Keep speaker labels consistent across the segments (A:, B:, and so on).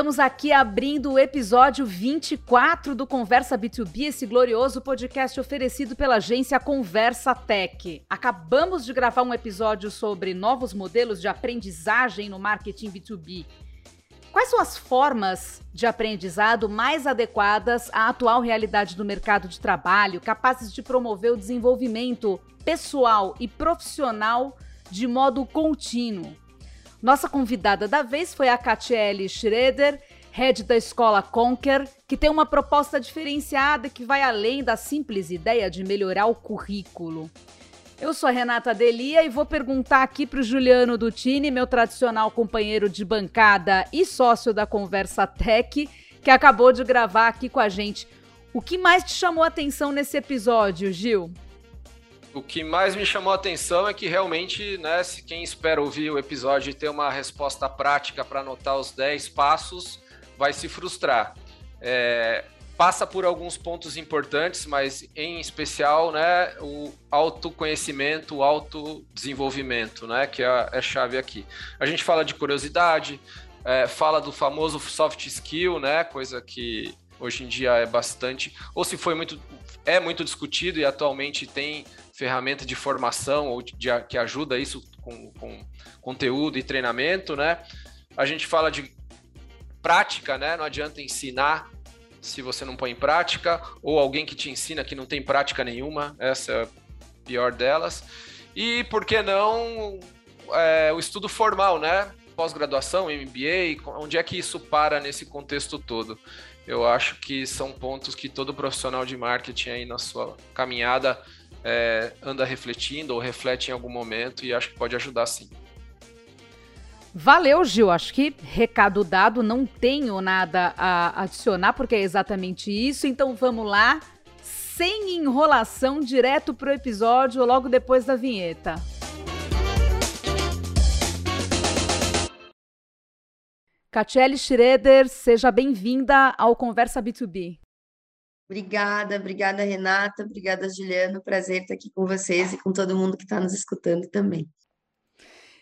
A: Estamos aqui abrindo o episódio 24 do Conversa B2B, esse glorioso podcast oferecido pela agência Conversa Tech. Acabamos de gravar um episódio sobre novos modelos de aprendizagem no marketing B2B. Quais são as formas de aprendizado mais adequadas à atual realidade do mercado de trabalho, capazes de promover o desenvolvimento pessoal e profissional de modo contínuo? Nossa convidada da vez foi a Catiele Schroeder, head da escola Conquer, que tem uma proposta diferenciada que vai além da simples ideia de melhorar o currículo. Eu sou a Renata Delia e vou perguntar aqui para o Juliano Dutini, meu tradicional companheiro de bancada e sócio da Conversa Tech, que acabou de gravar aqui com a gente. O que mais te chamou a atenção nesse episódio, Gil?
B: O que mais me chamou a atenção é que realmente, né, se quem espera ouvir o episódio e ter uma resposta prática para anotar os 10 passos, vai se frustrar. É, passa por alguns pontos importantes, mas em especial, né, o autoconhecimento, o autodesenvolvimento, né, que é, é chave aqui. A gente fala de curiosidade, é, fala do famoso soft skill, né, coisa que hoje em dia é bastante, ou se foi muito, é muito discutido e atualmente tem ferramenta de formação ou de, de, que ajuda isso com, com, conteúdo e treinamento, né? A gente fala de prática, né? Não adianta ensinar se você não põe em prática, ou alguém que te ensina que não tem prática nenhuma, essa é a pior delas. E por que não é, o estudo formal, né? Pós-graduação, MBA, onde é que isso para nesse contexto todo? Eu acho que são pontos que todo profissional de marketing aí na sua caminhada é, anda refletindo ou reflete em algum momento e acho que pode ajudar sim.
A: Valeu, Gil. Acho que recado dado, não tenho nada a adicionar, porque é exatamente isso. Então vamos lá, sem enrolação, direto pro episódio logo depois da vinheta. Catiele Schroeder, seja bem-vinda ao Conversa B2B.
C: Obrigada, obrigada, Renata, obrigada, Juliano. Prazer estar aqui com vocês e com todo mundo que está nos escutando também.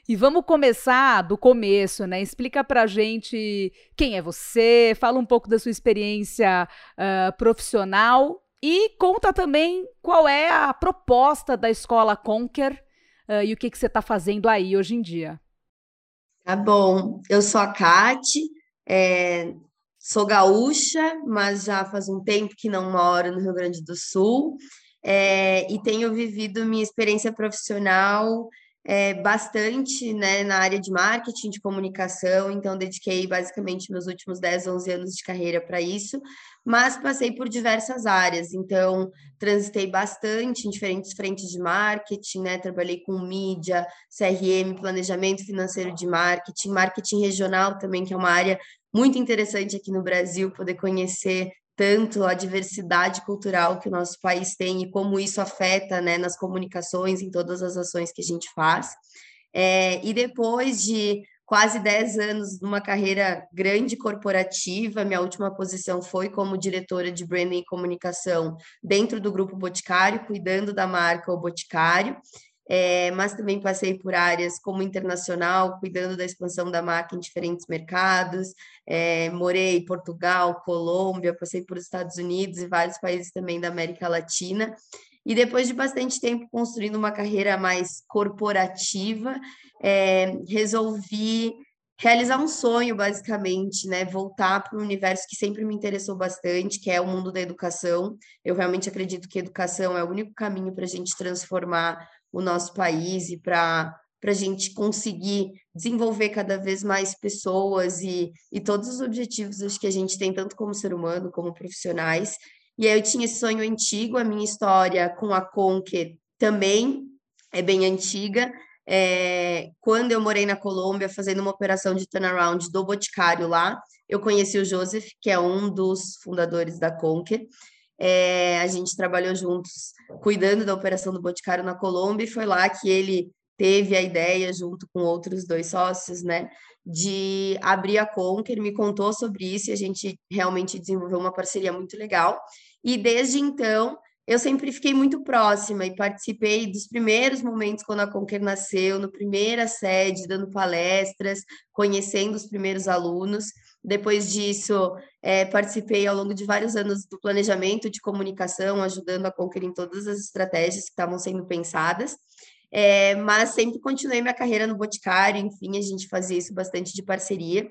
A: E vamos começar do começo, né? Explica pra gente quem é você, fala um pouco da sua experiência uh, profissional e conta também qual é a proposta da escola Conquer uh, e o que, que você está fazendo aí hoje em dia.
C: Tá bom, eu sou a Kate, é, Sou gaúcha, mas já faz um tempo que não moro no Rio Grande do Sul. É, e tenho vivido minha experiência profissional é, bastante né, na área de marketing, de comunicação, então dediquei basicamente meus últimos 10, 11 anos de carreira para isso, mas passei por diversas áreas, então transitei bastante em diferentes frentes de marketing, né, trabalhei com mídia, CRM, planejamento financeiro de marketing, marketing regional também, que é uma área muito interessante aqui no Brasil poder conhecer tanto a diversidade cultural que o nosso país tem e como isso afeta né, nas comunicações, em todas as ações que a gente faz. É, e depois de quase 10 anos numa carreira grande corporativa, minha última posição foi como diretora de branding e comunicação dentro do Grupo Boticário, cuidando da marca O Boticário é, mas também passei por áreas como internacional, cuidando da expansão da marca em diferentes mercados. É, morei em Portugal, Colômbia, passei por Estados Unidos e vários países também da América Latina. E depois de bastante tempo construindo uma carreira mais corporativa, é, resolvi realizar um sonho, basicamente, né? Voltar para um universo que sempre me interessou bastante, que é o mundo da educação. Eu realmente acredito que educação é o único caminho para a gente transformar o nosso país e para a gente conseguir desenvolver cada vez mais pessoas e, e todos os objetivos acho que a gente tem, tanto como ser humano, como profissionais. E aí eu tinha esse sonho antigo, a minha história com a Conquer também é bem antiga. É, quando eu morei na Colômbia, fazendo uma operação de turnaround do Boticário lá, eu conheci o Joseph, que é um dos fundadores da Conquer. É, a gente trabalhou juntos cuidando da operação do Boticário na Colômbia e foi lá que ele teve a ideia, junto com outros dois sócios, né, de abrir a Conquer, me contou sobre isso e a gente realmente desenvolveu uma parceria muito legal. E desde então, eu sempre fiquei muito próxima e participei dos primeiros momentos quando a Conquer nasceu, no primeira sede, dando palestras, conhecendo os primeiros alunos. Depois disso, é, participei ao longo de vários anos do planejamento de comunicação, ajudando a Conquer em todas as estratégias que estavam sendo pensadas. É, mas sempre continuei minha carreira no Boticário, enfim, a gente fazia isso bastante de parceria.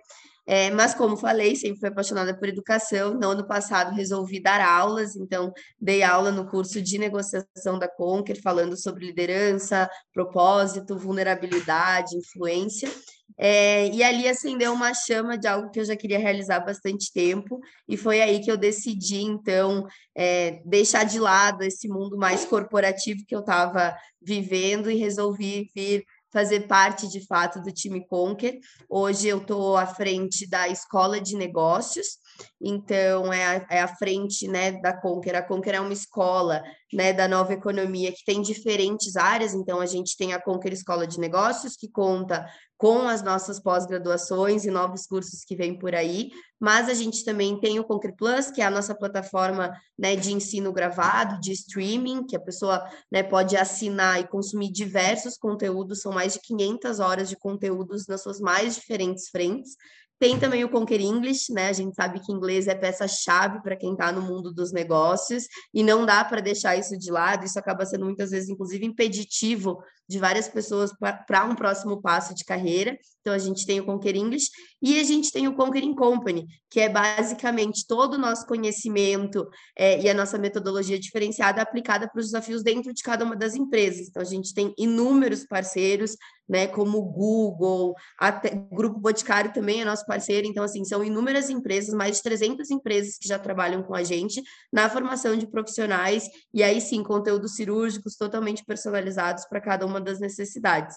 C: É, mas, como falei, sempre fui apaixonada por educação. No ano passado, resolvi dar aulas, então, dei aula no curso de negociação da Conquer, falando sobre liderança, propósito, vulnerabilidade, influência. É, e ali acendeu uma chama de algo que eu já queria realizar há bastante tempo, e foi aí que eu decidi, então, é, deixar de lado esse mundo mais corporativo que eu estava vivendo e resolvi vir fazer parte de fato do time Conquer. Hoje eu estou à frente da escola de negócios, então é a, é a frente né, da Conquer. A Conquer é uma escola né, da nova economia que tem diferentes áreas, então a gente tem a Conquer Escola de Negócios, que conta com as nossas pós-graduações e novos cursos que vêm por aí, mas a gente também tem o Concre Plus, que é a nossa plataforma né, de ensino gravado, de streaming, que a pessoa né, pode assinar e consumir diversos conteúdos, são mais de 500 horas de conteúdos nas suas mais diferentes frentes. Tem também o Conquer English, né? A gente sabe que inglês é peça-chave para quem está no mundo dos negócios e não dá para deixar isso de lado. Isso acaba sendo muitas vezes, inclusive, impeditivo de várias pessoas para um próximo passo de carreira. Então, a gente tem o Conquer English e a gente tem o Conquering Company, que é basicamente todo o nosso conhecimento é, e a nossa metodologia diferenciada aplicada para os desafios dentro de cada uma das empresas. Então, a gente tem inúmeros parceiros, né, como Google, até, o Grupo Boticário também é nosso parceiro. Então, assim, são inúmeras empresas, mais de 300 empresas que já trabalham com a gente na formação de profissionais e aí sim, conteúdos cirúrgicos totalmente personalizados para cada uma das necessidades.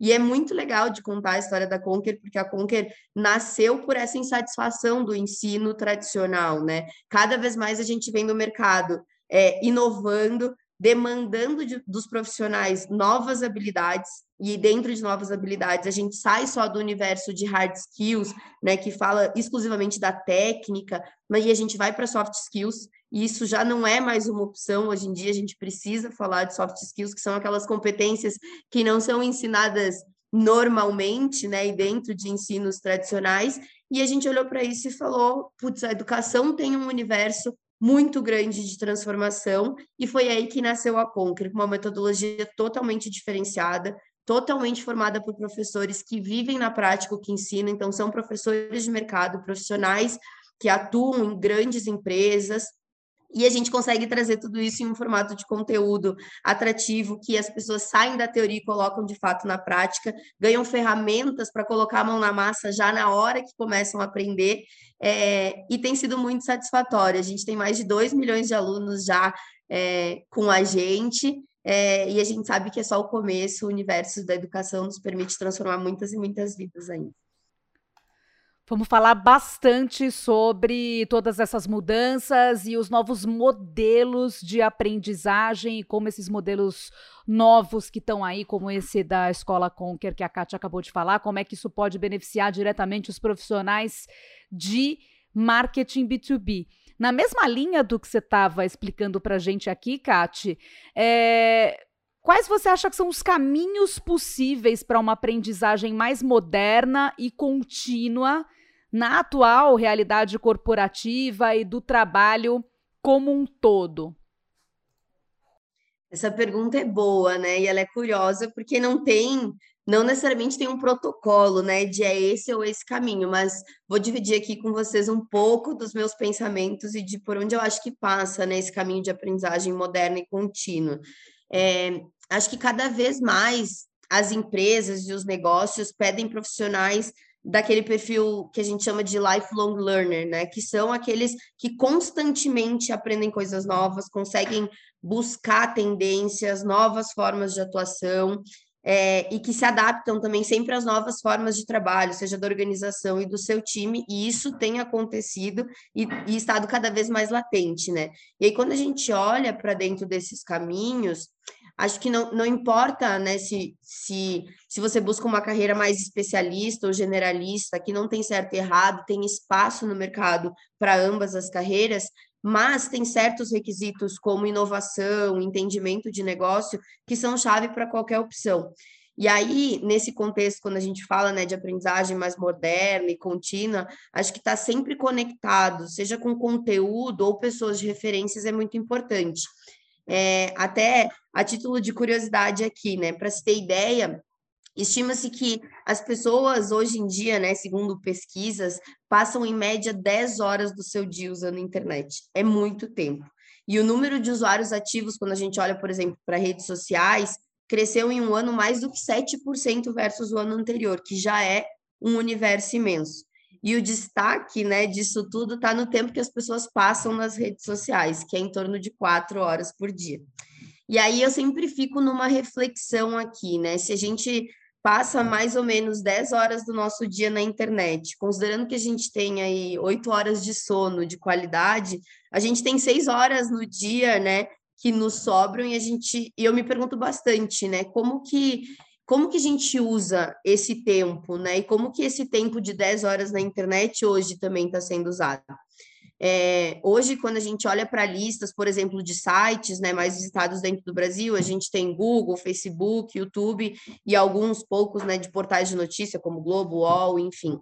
C: E é muito legal de contar a história da Conquer, porque a Conquer nasceu por essa insatisfação do ensino tradicional, né? Cada vez mais a gente vem no mercado é, inovando, demandando de, dos profissionais novas habilidades, e dentro de novas habilidades, a gente sai só do universo de hard skills, né, que fala exclusivamente da técnica, mas a gente vai para soft skills, e isso já não é mais uma opção. Hoje em dia, a gente precisa falar de soft skills, que são aquelas competências que não são ensinadas normalmente, né, e dentro de ensinos tradicionais, e a gente olhou para isso e falou: putz, a educação tem um universo muito grande de transformação, e foi aí que nasceu a Conquer, uma metodologia totalmente diferenciada, totalmente formada por professores que vivem na prática o que ensinam, então são professores de mercado, profissionais que atuam em grandes empresas, e a gente consegue trazer tudo isso em um formato de conteúdo atrativo, que as pessoas saem da teoria e colocam de fato na prática, ganham ferramentas para colocar a mão na massa já na hora que começam a aprender, é, e tem sido muito satisfatório. A gente tem mais de 2 milhões de alunos já é, com a gente, é, e a gente sabe que é só o começo, o universo da educação nos permite transformar muitas e muitas vidas ainda.
A: Vamos falar bastante sobre todas essas mudanças e os novos modelos de aprendizagem e como esses modelos novos que estão aí, como esse da Escola Conquer, que a Kátia acabou de falar, como é que isso pode beneficiar diretamente os profissionais de marketing B2B. Na mesma linha do que você estava explicando para a gente aqui, Kátia, é, Quais você acha que são os caminhos possíveis para uma aprendizagem mais moderna e contínua na atual realidade corporativa e do trabalho como um todo?
C: Essa pergunta é boa, né? E ela é curiosa porque não tem, não necessariamente tem um protocolo, né? De é esse ou esse caminho, mas vou dividir aqui com vocês um pouco dos meus pensamentos e de por onde eu acho que passa, né? Esse caminho de aprendizagem moderna e contínua. É, acho que cada vez mais as empresas e os negócios pedem profissionais daquele perfil que a gente chama de lifelong learner, né? Que são aqueles que constantemente aprendem coisas novas, conseguem buscar tendências, novas formas de atuação. É, e que se adaptam também sempre às novas formas de trabalho, seja da organização e do seu time, e isso tem acontecido e, e estado cada vez mais latente, né? E aí, quando a gente olha para dentro desses caminhos, acho que não, não importa né, se, se, se você busca uma carreira mais especialista ou generalista, que não tem certo e errado, tem espaço no mercado para ambas as carreiras, mas tem certos requisitos como inovação, entendimento de negócio, que são chave para qualquer opção. E aí, nesse contexto, quando a gente fala né, de aprendizagem mais moderna e contínua, acho que estar tá sempre conectado, seja com conteúdo ou pessoas de referências, é muito importante. É, até a título de curiosidade aqui, né? Para se ter ideia, Estima-se que as pessoas hoje em dia, né, segundo pesquisas, passam em média 10 horas do seu dia usando a internet. É muito tempo. E o número de usuários ativos, quando a gente olha, por exemplo, para redes sociais, cresceu em um ano mais do que 7% versus o ano anterior, que já é um universo imenso. E o destaque né, disso tudo está no tempo que as pessoas passam nas redes sociais, que é em torno de quatro horas por dia. E aí eu sempre fico numa reflexão aqui, né? Se a gente passa mais ou menos 10 horas do nosso dia na internet, considerando que a gente tem aí 8 horas de sono de qualidade, a gente tem 6 horas no dia, né, que nos sobram e a gente, e eu me pergunto bastante, né, como que como que a gente usa esse tempo, né? E como que esse tempo de 10 horas na internet hoje também está sendo usado? É, hoje, quando a gente olha para listas, por exemplo, de sites né, mais visitados dentro do Brasil, a gente tem Google, Facebook, YouTube e alguns poucos né, de portais de notícia, como Globo, UOL, enfim.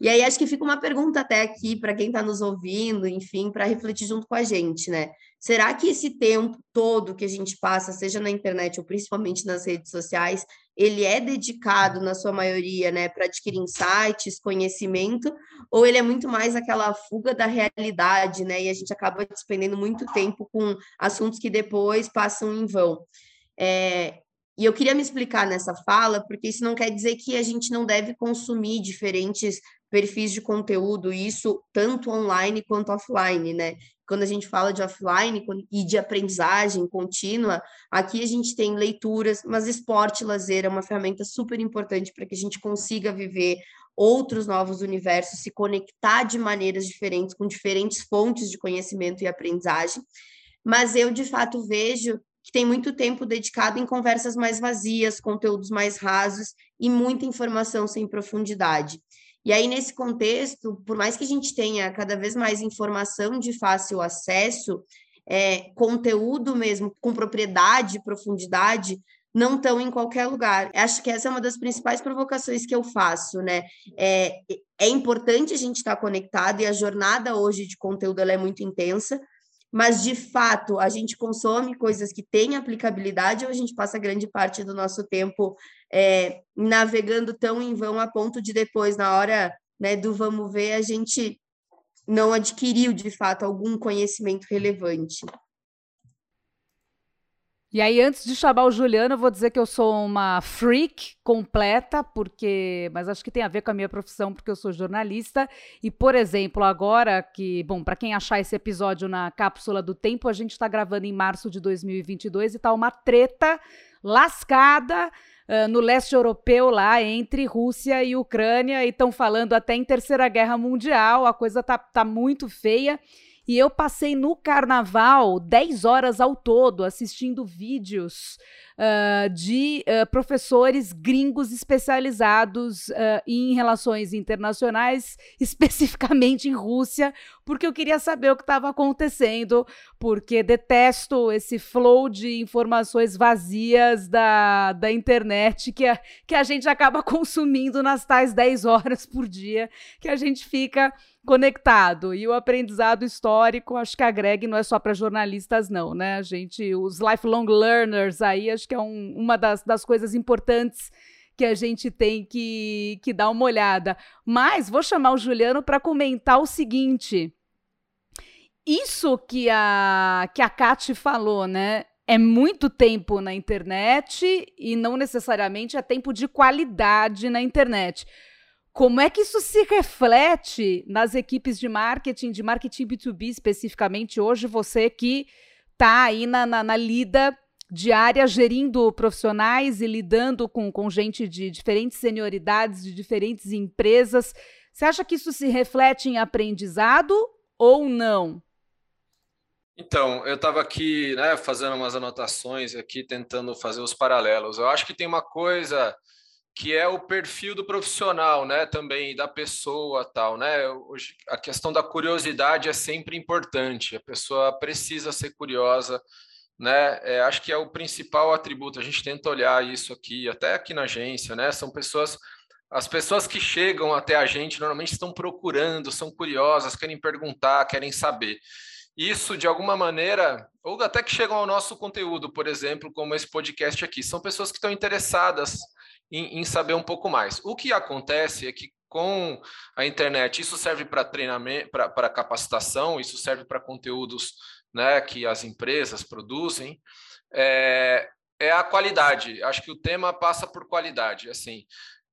C: E aí acho que fica uma pergunta até aqui para quem está nos ouvindo, enfim, para refletir junto com a gente, né? Será que esse tempo todo que a gente passa, seja na internet ou principalmente nas redes sociais, ele é dedicado, na sua maioria, né, para adquirir insights, conhecimento, ou ele é muito mais aquela fuga da realidade, né, e a gente acaba despendendo muito tempo com assuntos que depois passam em vão. É, e eu queria me explicar nessa fala, porque isso não quer dizer que a gente não deve consumir diferentes perfis de conteúdo, isso tanto online quanto offline, né? Quando a gente fala de offline e de aprendizagem contínua, aqui a gente tem leituras, mas esporte e lazer é uma ferramenta super importante para que a gente consiga viver outros novos universos, se conectar de maneiras diferentes, com diferentes fontes de conhecimento e aprendizagem. Mas eu, de fato, vejo que tem muito tempo dedicado em conversas mais vazias, conteúdos mais rasos e muita informação sem profundidade. E aí, nesse contexto, por mais que a gente tenha cada vez mais informação de fácil acesso, é, conteúdo mesmo com propriedade, profundidade, não estão em qualquer lugar. Acho que essa é uma das principais provocações que eu faço, né? É, é importante a gente estar conectado e a jornada hoje de conteúdo ela é muito intensa, mas de fato a gente consome coisas que têm aplicabilidade ou a gente passa grande parte do nosso tempo é, navegando tão em vão a ponto de depois, na hora né, do vamos ver, a gente não adquiriu de fato algum conhecimento relevante.
A: E aí, antes de chamar o Juliano, eu vou dizer que eu sou uma freak completa, porque. Mas acho que tem a ver com a minha profissão, porque eu sou jornalista. E, por exemplo, agora que. Bom, para quem achar esse episódio na cápsula do tempo, a gente está gravando em março de 2022 e tá uma treta lascada. Uh, no leste europeu, lá entre Rússia e Ucrânia, e estão falando até em Terceira Guerra Mundial, a coisa tá, tá muito feia. E eu passei no carnaval 10 horas ao todo assistindo vídeos uh, de uh, professores gringos especializados uh, em relações internacionais, especificamente em Rússia, porque eu queria saber o que estava acontecendo, porque detesto esse flow de informações vazias da, da internet que a, que a gente acaba consumindo nas tais 10 horas por dia que a gente fica conectado. E o aprendizado histórico, acho que a Greg não é só para jornalistas, não, né? A gente, os lifelong learners aí, acho que é um, uma das, das coisas importantes que a gente tem que, que dar uma olhada. Mas vou chamar o Juliano para comentar o seguinte. Isso que a, que a Kate falou, né? É muito tempo na internet e não necessariamente é tempo de qualidade na internet. Como é que isso se reflete nas equipes de marketing, de marketing B2B especificamente, hoje você que está aí na, na, na, lida diária, gerindo profissionais e lidando com, com gente de diferentes senioridades, de diferentes empresas. Você acha que isso se reflete em aprendizado ou não?
B: Então, eu estava aqui né, fazendo umas anotações aqui, tentando fazer os paralelos. Eu acho que tem uma coisa que é o perfil do profissional, né, também da pessoa, tal, né? Hoje, a questão da curiosidade é sempre importante. A pessoa precisa ser curiosa né? É, acho que é o principal atributo. A gente tenta olhar isso aqui, até aqui na agência, né? São pessoas, as pessoas que chegam até a gente normalmente estão procurando, são curiosas, querem perguntar, querem saber. Isso, de alguma maneira, ou até que chegam ao nosso conteúdo, por exemplo, como esse podcast aqui, são pessoas que estão interessadas em, em saber um pouco mais. O que acontece é que com a internet, isso serve para treinamento, para capacitação, isso serve para conteúdos né, que as empresas produzem, é, é a qualidade. Acho que o tema passa por qualidade, assim.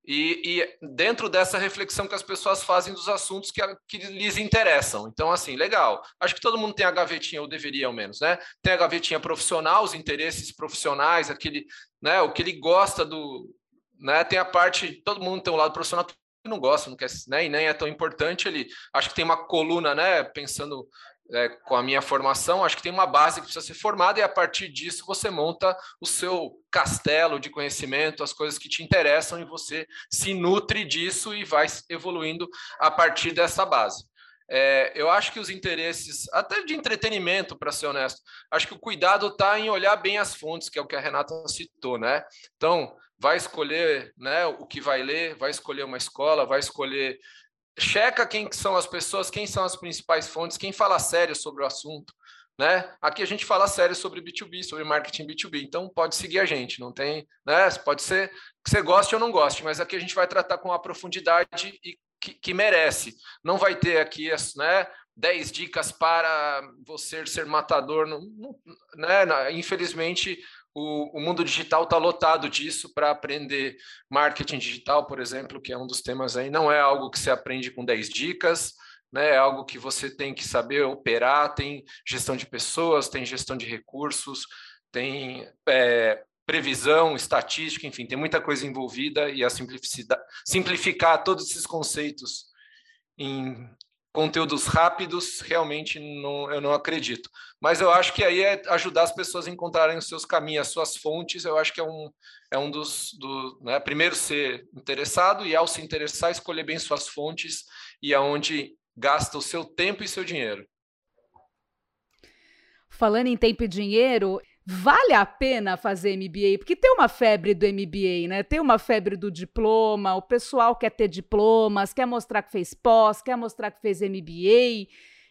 B: E, e, dentro dessa reflexão que as pessoas fazem dos assuntos que, que, lhes interessam. Então, assim, legal. Acho que todo mundo tem a gavetinha, ou deveria ao menos, né? Tem a gavetinha profissional, os interesses profissionais, aquele, né? O que ele gosta do, né? Tem a parte, todo mundo tem um lado profissional que não gosta, não quer, né? E nem é tão importante. Ele, acho que tem uma coluna, né? Pensando é, com a minha formação, acho que tem uma base que precisa ser formada e a partir disso você monta o seu castelo de conhecimento, as coisas que te interessam e você se nutre disso e vai evoluindo a partir dessa base. É, eu acho que os interesses, até de entretenimento, para ser honesto, acho que o cuidado está em olhar bem as fontes, que é o que a Renata citou, né? Então, vai escolher né, o que vai ler, vai escolher uma escola, vai escolher checa quem são as pessoas, quem são as principais fontes, quem fala sério sobre o assunto, né? Aqui a gente fala sério sobre B2B, sobre marketing B2B, então pode seguir a gente, não tem, né? Pode ser que você goste ou não goste, mas aqui a gente vai tratar com a profundidade e que, que merece. Não vai ter aqui, né? 10 dicas para você ser matador, não, não, né? Infelizmente, o, o mundo digital está lotado disso para aprender marketing digital, por exemplo, que é um dos temas aí. Não é algo que você aprende com 10 dicas, né? é algo que você tem que saber operar. Tem gestão de pessoas, tem gestão de recursos, tem é, previsão, estatística, enfim, tem muita coisa envolvida e a simplicidade, simplificar todos esses conceitos em conteúdos rápidos, realmente não, eu não acredito. Mas eu acho que aí é ajudar as pessoas a encontrarem os seus caminhos, as suas fontes. Eu acho que é um, é um dos. Do, né, primeiro, ser interessado e, ao se interessar, escolher bem suas fontes e aonde gasta o seu tempo e seu dinheiro.
A: Falando em tempo e dinheiro, vale a pena fazer MBA? Porque tem uma febre do MBA, né? Tem uma febre do diploma, o pessoal quer ter diplomas, quer mostrar que fez pós, quer mostrar que fez MBA.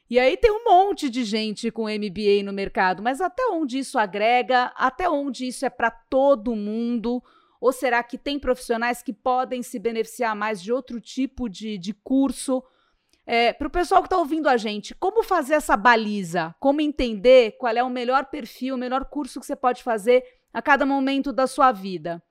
A: E aí tem um monte de gente com MBA no mercado, mas até onde isso agrega? Até onde isso é para todo mundo? Ou será que tem profissionais que podem se beneficiar mais de outro tipo de, de curso? É, Para o pessoal que está ouvindo a gente, como fazer essa baliza? Como entender qual é o melhor perfil, o melhor curso que você pode fazer a cada momento da sua vida?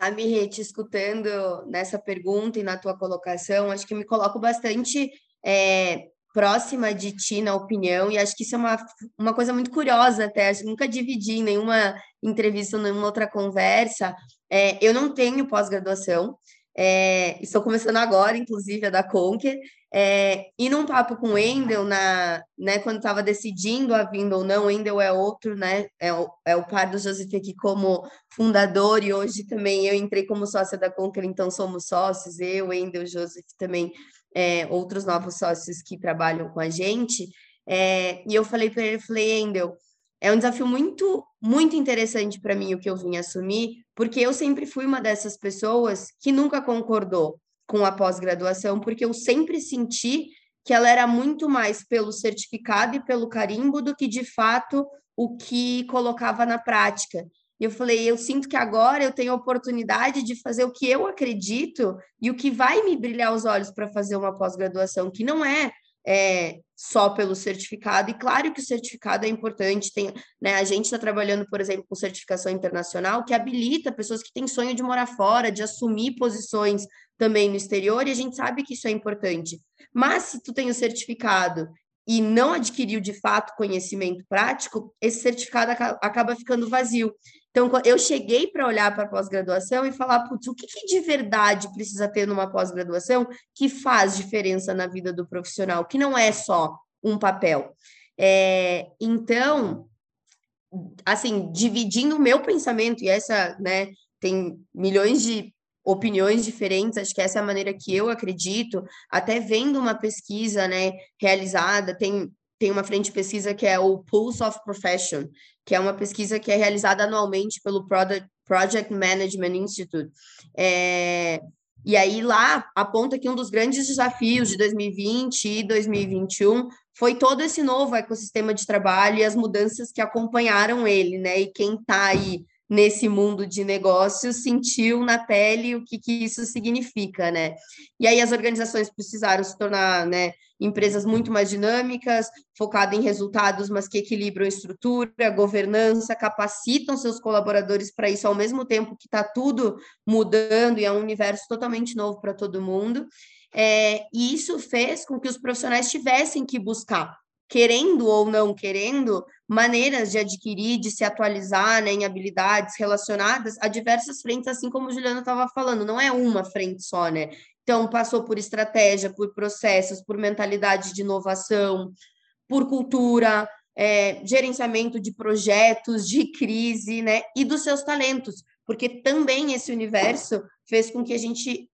C: Sabe, Rete, escutando nessa pergunta e na tua colocação, acho que me coloco bastante é, próxima de ti na opinião, e acho que isso é uma, uma coisa muito curiosa até, acho nunca dividi em nenhuma entrevista, nenhuma outra conversa. É, eu não tenho pós-graduação, é, estou começando agora, inclusive, a da Conquer. É, e num papo com o Endel, na, né, quando estava decidindo a vinda ou não, Endel é outro, né? É o, é o par do Joseph aqui como fundador, e hoje também eu entrei como sócia da Conquer, então somos sócios, eu, Endel, Joseph também, é, outros novos sócios que trabalham com a gente. É, e eu falei para ele, falei, Endel, é um desafio muito, muito interessante para mim o que eu vim assumir, porque eu sempre fui uma dessas pessoas que nunca concordou com a pós-graduação, porque eu sempre senti que ela era muito mais pelo certificado e pelo carimbo do que de fato o que colocava na prática. E eu falei, eu sinto que agora eu tenho a oportunidade de fazer o que eu acredito e o que vai me brilhar os olhos para fazer uma pós-graduação, que não é é, só pelo certificado, e claro que o certificado é importante, tem, né, a gente está trabalhando, por exemplo, com certificação internacional, que habilita pessoas que têm sonho de morar fora, de assumir posições também no exterior, e a gente sabe que isso é importante. Mas se tu tem o certificado e não adquiriu de fato conhecimento prático, esse certificado acaba ficando vazio. Então, eu cheguei para olhar para a pós-graduação e falar, putz, o que, que, de verdade precisa ter numa pós-graduação que faz diferença na vida do profissional, que não é só um papel. É, então, assim, dividindo o meu pensamento, e essa, né, tem milhões de opiniões diferentes, acho que essa é a maneira que eu acredito, até vendo uma pesquisa, né, realizada, tem tem uma frente de pesquisa que é o Pulse of Profession, que é uma pesquisa que é realizada anualmente pelo Product, Project Management Institute. É, e aí lá aponta que um dos grandes desafios de 2020 e 2021 foi todo esse novo ecossistema de trabalho e as mudanças que acompanharam ele, né? E quem está aí nesse mundo de negócios sentiu na pele o que, que isso significa, né? E aí as organizações precisaram se tornar, né, empresas muito mais dinâmicas, focadas em resultados, mas que equilibram estrutura, governança, capacitam seus colaboradores para isso ao mesmo tempo que está tudo mudando e é um universo totalmente novo para todo mundo. É, e isso fez com que os profissionais tivessem que buscar querendo ou não querendo, maneiras de adquirir, de se atualizar né, em habilidades relacionadas a diversas frentes, assim como o Juliano estava falando, não é uma frente só, né? Então, passou por estratégia, por processos, por mentalidade de inovação, por cultura, é, gerenciamento de projetos, de crise, né? E dos seus talentos, porque também esse universo fez com que a gente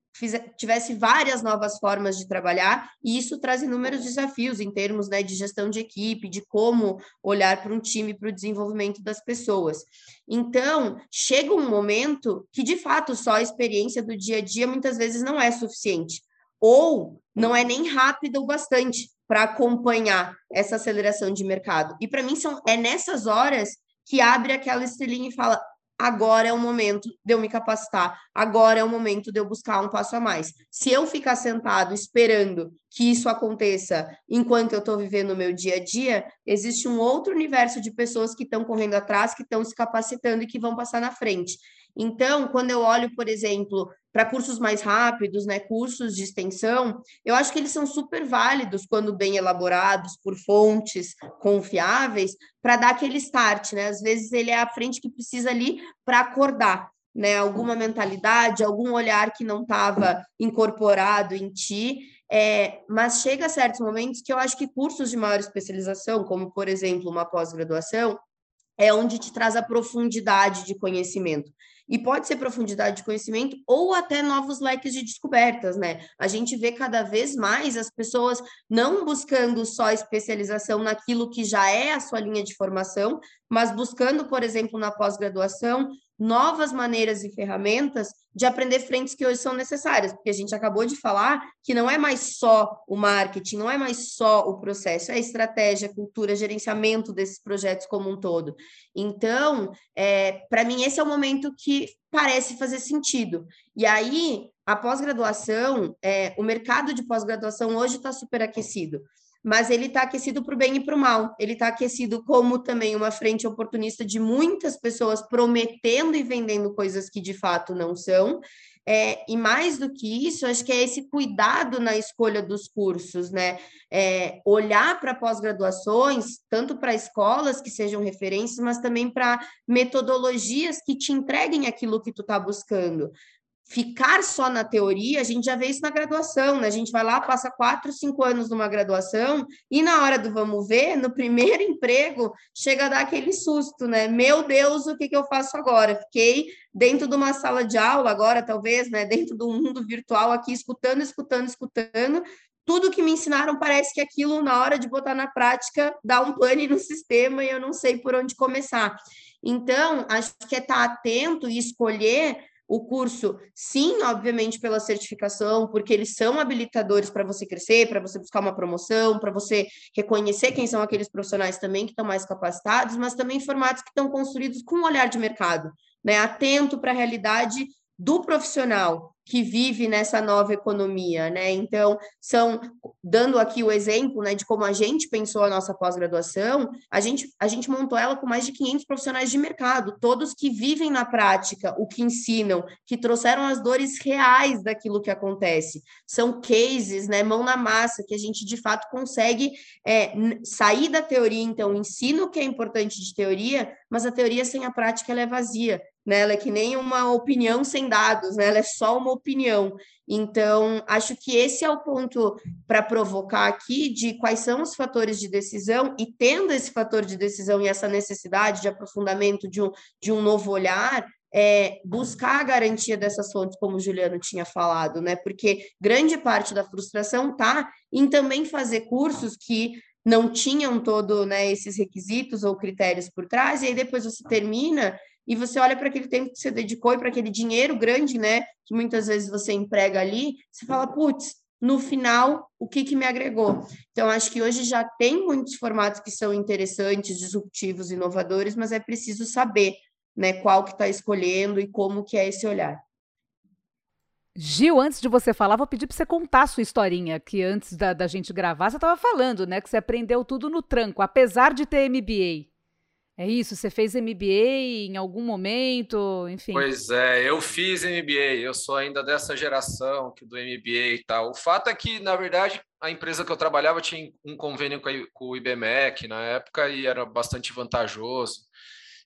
C: tivesse várias novas formas de trabalhar, e isso traz inúmeros desafios em termos né, de gestão de equipe, de como olhar para um time, para o desenvolvimento das pessoas. Então, chega um momento que, de fato, só a experiência do dia a dia muitas vezes não é suficiente, ou não é nem rápida o bastante para acompanhar essa aceleração de mercado. E para mim são é nessas horas que abre aquela estrelinha e fala: agora é o momento de eu me capacitar, agora é o momento de eu buscar um passo a mais. Se eu ficar sentado esperando que isso aconteça enquanto eu estou vivendo o meu dia a dia, existe um outro universo de pessoas que estão correndo atrás, que estão se capacitando e que vão passar na frente. Então, quando eu olho, por exemplo, para cursos mais rápidos, né, cursos de extensão, eu acho que eles são super válidos quando bem elaborados por fontes confiáveis para dar aquele start, né? Às vezes ele é a frente que precisa ali para acordar, né? Alguma mentalidade, algum olhar que não estava incorporado em ti. É, mas chega a certos momentos que eu acho que cursos de maior especialização, como por exemplo uma pós-graduação, é onde te traz a profundidade de conhecimento. E pode ser profundidade de conhecimento ou até novos leques de descobertas, né? A gente vê cada vez mais as pessoas não buscando só especialização naquilo que já é a sua linha de formação, mas buscando, por exemplo, na pós-graduação, novas maneiras e ferramentas de aprender frentes que hoje são necessárias, porque a gente acabou de falar que não é mais só o marketing, não é mais só o processo, é estratégia, cultura, gerenciamento desses projetos como um todo. Então, é, para mim, esse é o momento que parece fazer sentido. E aí, a pós-graduação, é, o mercado de pós-graduação hoje está superaquecido mas ele está aquecido para o bem e para o mal. Ele está aquecido como também uma frente oportunista de muitas pessoas prometendo e vendendo coisas que de fato não são. É, e mais do que isso, acho que é esse cuidado na escolha dos cursos, né? É, olhar para pós-graduações, tanto para escolas que sejam referências, mas também para metodologias que te entreguem aquilo que tu está buscando ficar só na teoria, a gente já vê isso na graduação, né? A gente vai lá, passa quatro, cinco anos numa graduação, e na hora do vamos ver, no primeiro emprego, chega a dar aquele susto, né? Meu Deus, o que, que eu faço agora? Fiquei dentro de uma sala de aula, agora, talvez, né? Dentro do mundo virtual aqui, escutando, escutando, escutando. Tudo que me ensinaram parece que aquilo, na hora de botar na prática, dá um pane no sistema e eu não sei por onde começar. Então, acho que é estar atento e escolher o curso, sim, obviamente, pela certificação, porque eles são habilitadores para você crescer, para você buscar uma promoção, para você reconhecer quem são aqueles profissionais também que estão mais capacitados, mas também formatos que estão construídos com um olhar de mercado, né? Atento para a realidade do profissional que vive nessa nova economia, né? Então, são dando aqui o exemplo, né, de como a gente pensou a nossa pós-graduação, a gente a gente montou ela com mais de 500 profissionais de mercado, todos que vivem na prática o que ensinam, que trouxeram as dores reais daquilo que acontece. São cases, né, mão na massa, que a gente de fato consegue é, sair da teoria, então, ensino que é importante de teoria, mas a teoria sem a prática ela é vazia né? Ela é que nem uma opinião sem dados, né? Ela é só uma opinião. Então, acho que esse é o ponto para provocar aqui de quais são os fatores de decisão, e tendo esse fator de decisão e essa necessidade de aprofundamento de um, de um novo olhar, é, buscar a garantia dessas fontes, como o Juliano tinha falado, né? Porque grande parte da frustração está em também fazer cursos que não tinham todo né, esses requisitos ou critérios por trás, e aí depois você termina e você olha para aquele tempo que você dedicou e para aquele dinheiro grande, né, que muitas vezes você emprega ali, você fala, putz, no final, o que, que me agregou? Então, acho que hoje já tem muitos formatos que são interessantes, disruptivos, inovadores, mas é preciso saber né, qual que está escolhendo e como que é esse olhar.
A: Gil, antes de você falar, vou pedir para você contar a sua historinha, que antes da, da gente gravar, você estava falando, né? Que você aprendeu tudo no tranco, apesar de ter MBA. É isso? Você fez MBA em algum momento, enfim?
B: Pois é, eu fiz MBA, eu sou ainda dessa geração que do MBA e tal. O fato é que, na verdade, a empresa que eu trabalhava tinha um convênio com o IBMEC na época e era bastante vantajoso.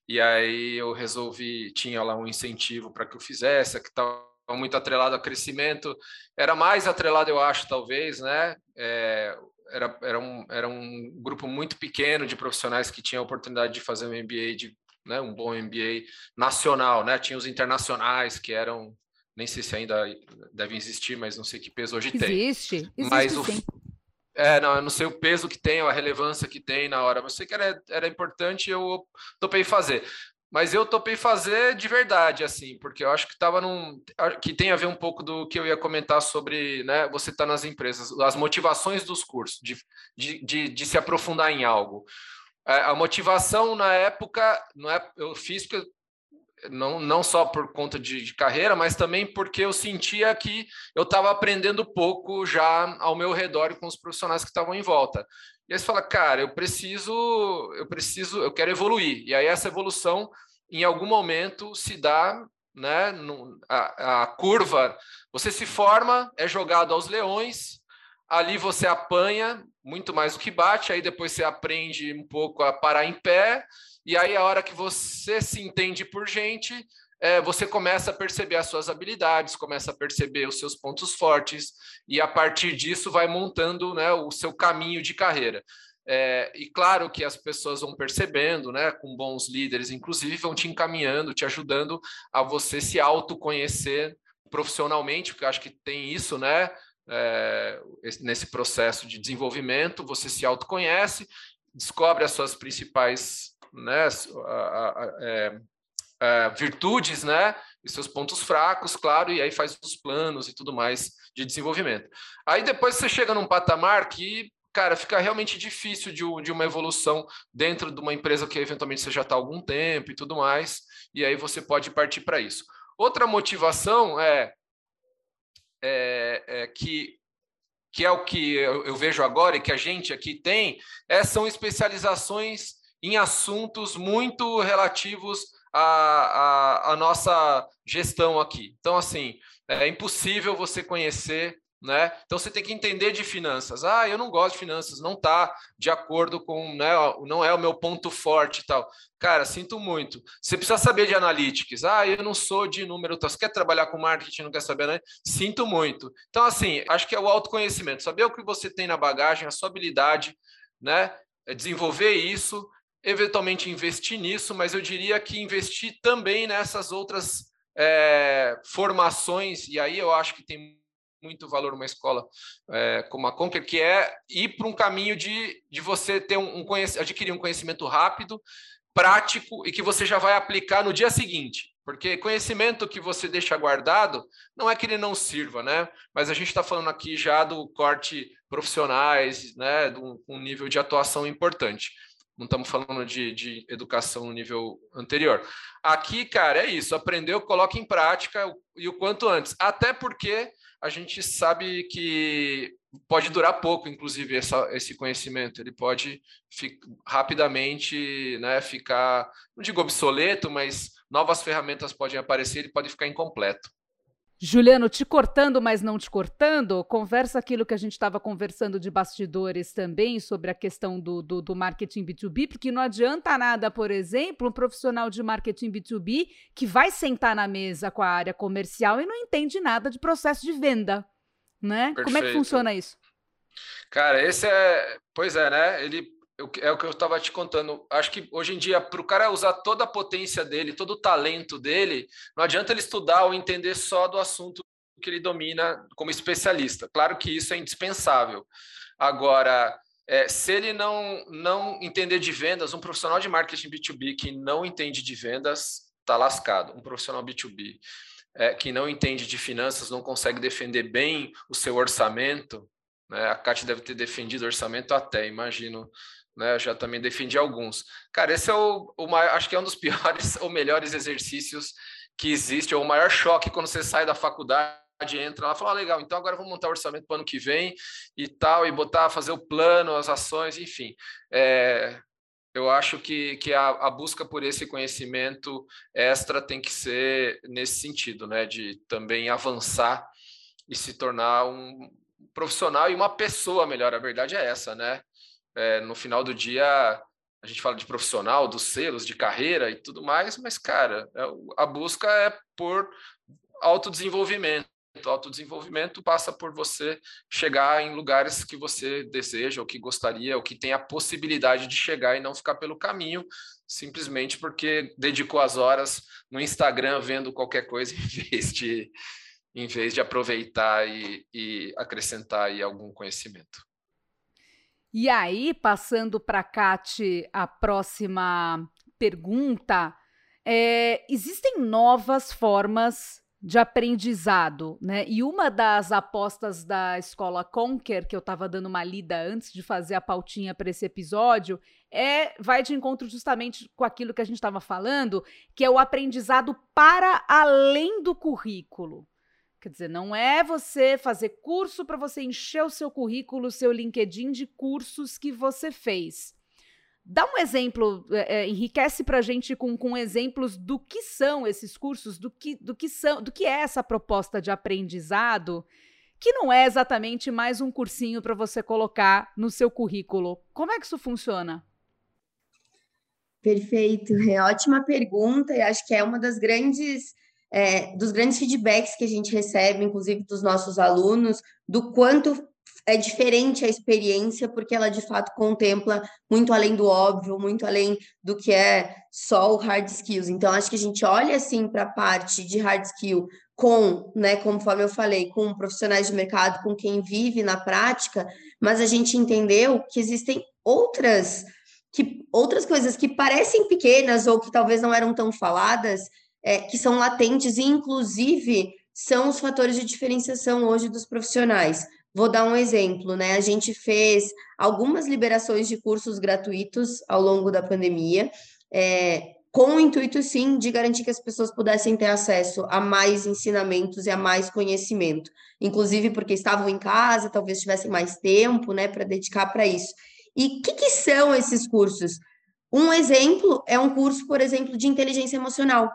B: E aí eu resolvi, tinha lá um incentivo para que eu fizesse, que estava muito atrelado a crescimento, era mais atrelado, eu acho, talvez, né? É, era, era, um, era um grupo muito pequeno de profissionais que tinha a oportunidade de fazer um MBA, de, né, um bom MBA nacional, né? Tinha os internacionais que eram, nem sei se ainda devem existir, mas não sei que peso hoje
A: existe,
B: tem.
A: Existe, mas o.
B: É, não, eu não sei o peso que tem, a relevância que tem na hora, mas sei que era, era importante e eu topei fazer mas eu topei fazer de verdade, assim, porque eu acho que estava num. que tem a ver um pouco do que eu ia comentar sobre, né? Você está nas empresas, as motivações dos cursos, de, de, de, de se aprofundar em algo. É, a motivação na época, não é, eu fiz porque não, não só por conta de, de, carreira, mas também porque eu sentia que eu estava aprendendo pouco já ao meu redor e com os profissionais que estavam em volta. E aí você fala, cara, eu preciso, eu preciso, eu quero evoluir. E aí essa evolução, em algum momento, se dá, né? No, a, a curva, você se forma, é jogado aos leões, ali você apanha muito mais do que bate, aí depois você aprende um pouco a parar em pé, e aí a hora que você se entende por gente, é, você começa a perceber as suas habilidades, começa a perceber os seus pontos fortes, e a partir disso vai montando né, o seu caminho de carreira. É, e claro que as pessoas vão percebendo, né, com bons líderes, inclusive, vão te encaminhando, te ajudando a você se autoconhecer profissionalmente, porque eu acho que tem isso, né, é, nesse processo de desenvolvimento, você se autoconhece, descobre as suas principais né, é, é, virtudes, né? E seus pontos fracos, claro, e aí faz os planos e tudo mais de desenvolvimento. Aí depois você chega num patamar que, cara, fica realmente difícil de, de uma evolução dentro de uma empresa que eventualmente você já está há algum tempo e tudo mais, e aí você pode partir para isso. Outra motivação é, é, é que que é o que eu, eu, vejo agora e que a gente aqui tem, é, são especializações em assuntos muito relativos a, a, a nossa gestão aqui. Então, assim, é impossível você conhecer né? Então você tem que entender de finanças. Ah, eu não gosto de finanças, não está de acordo com, né, não é o meu ponto forte e tal. Cara, sinto muito. Você precisa saber de analytics. Ah, eu não sou de número, você quer trabalhar com marketing, não quer saber, né? Sinto muito. Então assim, acho que é o autoconhecimento, saber o que você tem na bagagem, a sua habilidade, né? É desenvolver isso eventualmente investir nisso, mas eu diria que investir também nessas outras é, formações, e aí eu acho que tem muito valor uma escola é, como a Conquer, que é ir para um caminho de, de você ter um, um adquirir um conhecimento rápido, prático e que você já vai aplicar no dia seguinte. Porque conhecimento que você deixa guardado não é que ele não sirva, né? Mas a gente está falando aqui já do corte profissionais, né? De um, um nível de atuação importante não estamos falando de, de educação no nível anterior. Aqui, cara, é isso: aprendeu, coloca em prática e o quanto antes. Até porque a gente sabe que pode durar pouco, inclusive, essa, esse conhecimento. Ele pode rapidamente né, ficar, não digo obsoleto, mas novas ferramentas podem aparecer, ele pode ficar incompleto.
A: Juliano, te cortando, mas não te cortando, conversa aquilo que a gente estava conversando de bastidores também sobre a questão do, do, do, marketing B2B, porque não adianta nada, por exemplo, um profissional de marketing B2B que vai sentar na mesa com a área comercial e não entende nada de processo de venda, né? Perfeito. Como é que funciona isso?
B: Cara, esse é, pois é, né? Ele é o que eu estava te contando. Acho que hoje em dia, para o cara usar toda a potência dele, todo o talento dele, não adianta ele estudar ou entender só do assunto que ele domina como especialista. Claro que isso é indispensável. Agora, é, se ele não, não entender de vendas, um profissional de marketing B2B que não entende de vendas está lascado. Um profissional B2B é, que não entende de finanças, não consegue defender bem o seu orçamento, né? a Kátia deve ter defendido orçamento até, imagino, né? Eu já também defendi alguns. Cara, esse é o, o maior, acho que é um dos piores ou melhores exercícios que existe, ou o maior choque quando você sai da faculdade entra lá fala, ah, legal, então agora vamos montar o orçamento para o ano que vem e tal, e botar, fazer o plano, as ações, enfim. É, eu acho que, que a, a, busca por esse conhecimento extra tem que ser nesse sentido, né? De também avançar e se tornar um profissional e uma pessoa melhor. A verdade é essa, né? É, no final do dia, a gente fala de profissional, dos selos, de carreira e tudo mais, mas, cara, é, a busca é por autodesenvolvimento autodesenvolvimento passa por você chegar em lugares que você deseja, ou que gostaria, ou que tem a possibilidade de chegar e não ficar pelo caminho, simplesmente porque dedicou as horas no Instagram vendo qualquer coisa em vez de, em vez de aproveitar e, e acrescentar aí algum conhecimento.
A: E aí, passando para a Kate, a próxima pergunta, é, existem novas formas de aprendizado, né? E uma das apostas da escola Conquer, que eu estava dando uma lida antes de fazer a pautinha para esse episódio, é vai de encontro justamente com aquilo que a gente estava falando, que é o aprendizado para além do currículo. Quer dizer, não é você fazer curso para você encher o seu currículo, o seu LinkedIn de cursos que você fez. Dá um exemplo, é, é, enriquece para a gente com, com exemplos do que são esses cursos, do que, do que são, do que é essa proposta de aprendizado, que não é exatamente mais um cursinho para você colocar no seu currículo. Como é que isso funciona?
C: Perfeito, é ótima pergunta e acho que é uma das grandes é, dos grandes feedbacks que a gente recebe, inclusive dos nossos alunos, do quanto é diferente a experiência, porque ela de fato contempla muito além do óbvio, muito além do que é só o hard skills. Então, acho que a gente olha assim para a parte de hard skill com, né, conforme eu falei, com profissionais de mercado, com quem vive na prática, mas a gente entendeu que existem outras que outras coisas que parecem pequenas ou que talvez não eram tão faladas, é, que são latentes e inclusive são os fatores de diferenciação hoje dos profissionais. Vou dar um exemplo, né? A gente fez algumas liberações de cursos gratuitos ao longo da pandemia, é, com o intuito, sim, de garantir que as pessoas pudessem ter acesso a mais ensinamentos e a mais conhecimento, inclusive porque estavam em casa, talvez tivessem mais tempo, né, para dedicar para isso. E o que, que são esses cursos? Um exemplo é um curso, por exemplo, de inteligência emocional.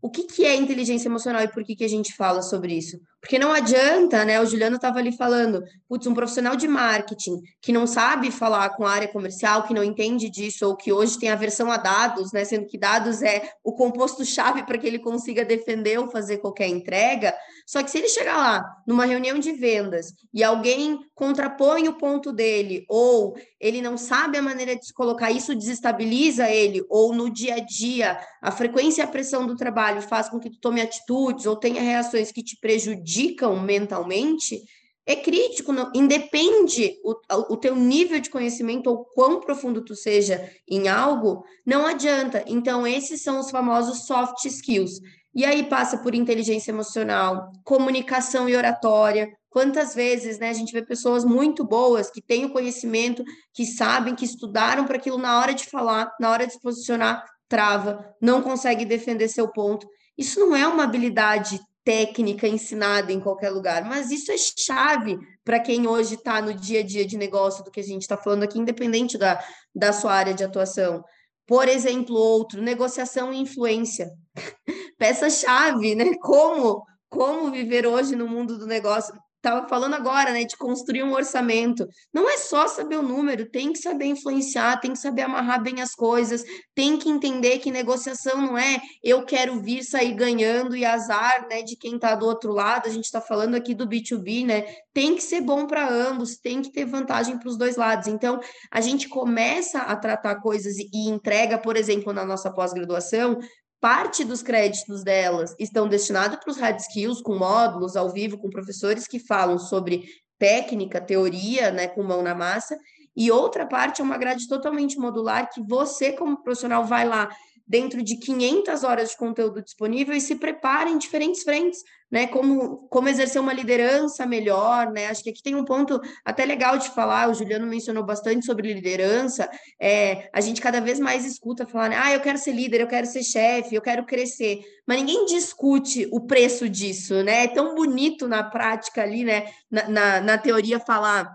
C: O que, que é inteligência emocional e por que, que a gente fala sobre isso? Porque não adianta, né? O Juliano estava ali falando, putz, um profissional de marketing que não sabe falar com a área comercial, que não entende disso, ou que hoje tem aversão a dados, né? Sendo que dados é o composto-chave para que ele consiga defender ou fazer qualquer entrega. Só que se ele chegar lá numa reunião de vendas e alguém contrapõe o ponto dele, ou ele não sabe a maneira de se colocar, isso desestabiliza ele, ou no dia a dia, a frequência e a pressão do trabalho faz com que tu tome atitudes ou tenha reações que te prejudicam prejudicam mentalmente, é crítico, não, independe o, o teu nível de conhecimento ou quão profundo tu seja em algo, não adianta. Então, esses são os famosos soft skills. E aí passa por inteligência emocional, comunicação e oratória. Quantas vezes né, a gente vê pessoas muito boas que têm o conhecimento, que sabem, que estudaram para aquilo na hora de falar, na hora de se posicionar, trava, não consegue defender seu ponto. Isso não é uma habilidade técnica ensinada em qualquer lugar, mas isso é chave para quem hoje está no dia a dia de negócio do que a gente está falando aqui, independente da, da sua área de atuação. Por exemplo, outro, negociação e influência. Peça-chave, né? Como, como viver hoje no mundo do negócio estava falando agora, né, de construir um orçamento. Não é só saber o número, tem que saber influenciar, tem que saber amarrar bem as coisas, tem que entender que negociação não é eu quero vir sair ganhando e azar, né, de quem está do outro lado. A gente está falando aqui do B2B, né? Tem que ser bom para ambos, tem que ter vantagem para os dois lados. Então, a gente começa a tratar coisas e entrega, por exemplo, na nossa pós-graduação, parte dos créditos delas estão destinados para os hard skills, com módulos ao vivo, com professores que falam sobre técnica, teoria, né, com mão na massa, e outra parte é uma grade totalmente modular que você, como profissional, vai lá dentro de 500 horas de conteúdo disponível e se prepara em diferentes frentes, né? Como, como exercer uma liderança melhor, né? Acho que aqui tem um ponto até legal de falar, o Juliano mencionou bastante sobre liderança, é, a gente cada vez mais escuta falar, né? ah, eu quero ser líder, eu quero ser chefe, eu quero crescer, mas ninguém discute o preço disso, né? É tão bonito na prática ali, né? na, na, na teoria falar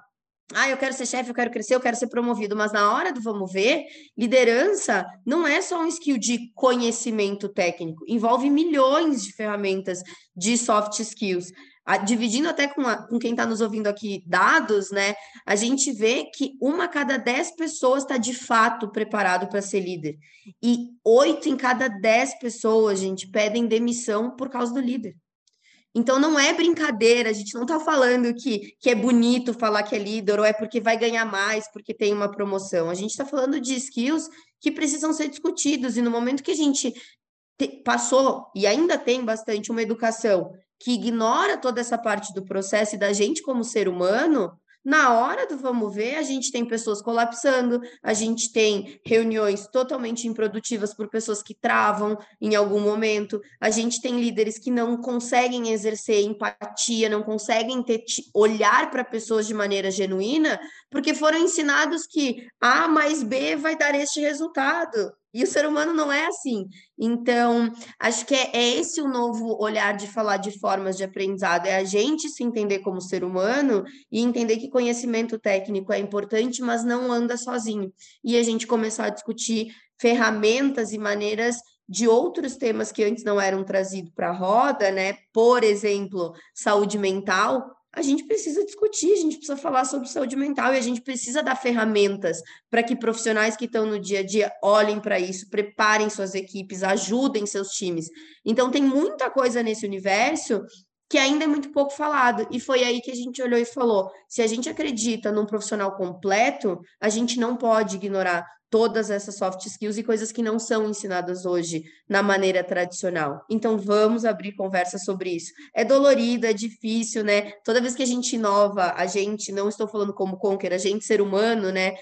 C: ah, eu quero ser chefe, eu quero crescer, eu quero ser promovido, mas na hora do vamos ver, liderança não é só um skill de conhecimento técnico, envolve milhões de ferramentas de soft skills. A, dividindo até com, a, com quem está nos ouvindo aqui dados, né? A gente vê que uma cada dez pessoas está de fato preparado para ser líder. E oito em cada dez pessoas, gente, pedem demissão por causa do líder. Então não é brincadeira, a gente não está falando que, que é bonito falar que é líder ou é porque vai ganhar mais, porque tem uma promoção. A gente está falando de skills que precisam ser discutidos, e no momento que a gente te, passou e ainda tem bastante uma educação que ignora toda essa parte do processo e da gente como ser humano, na hora do vamos ver, a gente tem pessoas colapsando, a gente tem reuniões totalmente improdutivas por pessoas que travam em algum momento, a gente tem líderes que não conseguem exercer empatia, não conseguem ter olhar para pessoas de maneira genuína, porque foram ensinados que A mais B vai dar este resultado. E o ser humano não é assim. Então, acho que é, é, esse o novo olhar de falar de formas de aprendizado: é a gente se entender como ser humano e entender que conhecimento técnico é importante, mas não anda sozinho. E a gente começar a discutir ferramentas e maneiras de outros temas que antes não eram trazidos para a roda, né? Por exemplo, saúde mental, a gente precisa discutir, a gente precisa falar sobre saúde mental e a gente precisa dar ferramentas para que profissionais que estão no dia a dia olhem para isso, preparem suas equipes, ajudem seus times. Então, tem muita coisa nesse universo que ainda é muito pouco falado. E foi aí que a gente olhou e falou: se a gente acredita num profissional completo, a gente não pode ignorar todas essas soft skills e coisas que não são ensinadas hoje na maneira tradicional. Então vamos abrir conversa sobre isso. É dolorido, é difícil, né? Toda vez que a gente inova, a gente, não estou falando como Conquer, a gente ser humano, né?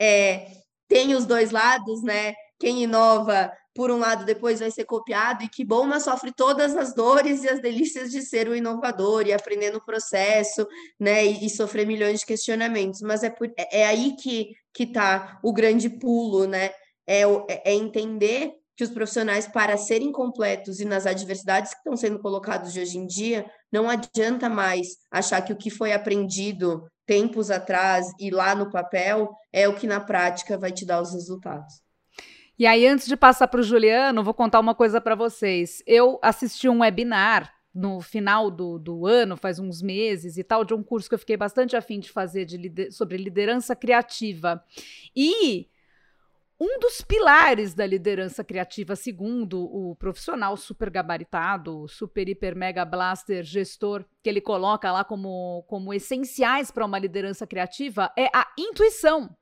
C: É, tem os dois lados, né? Quem inova por um lado, depois vai ser copiado, e que bom, mas sofre todas as dores e as delícias de ser o inovador e aprender no processo, né, e, e sofrer milhões de questionamentos. Mas é, por, é, é aí que que está o grande pulo, né? É, é, é entender que os profissionais, para serem completos e nas adversidades que estão sendo colocados de hoje em dia, não adianta mais achar que o que foi aprendido tempos atrás e lá no papel é o que na prática vai te dar os resultados.
A: E aí, antes de passar para o Juliano, vou contar uma coisa para vocês. Eu assisti um webinar no final do, do ano, faz uns meses e tal, de um curso que eu fiquei bastante afim de fazer de lider sobre liderança criativa. E um dos pilares da liderança criativa, segundo o profissional super gabaritado, super hiper mega blaster gestor, que ele coloca lá como, como essenciais para uma liderança criativa, é a intuição.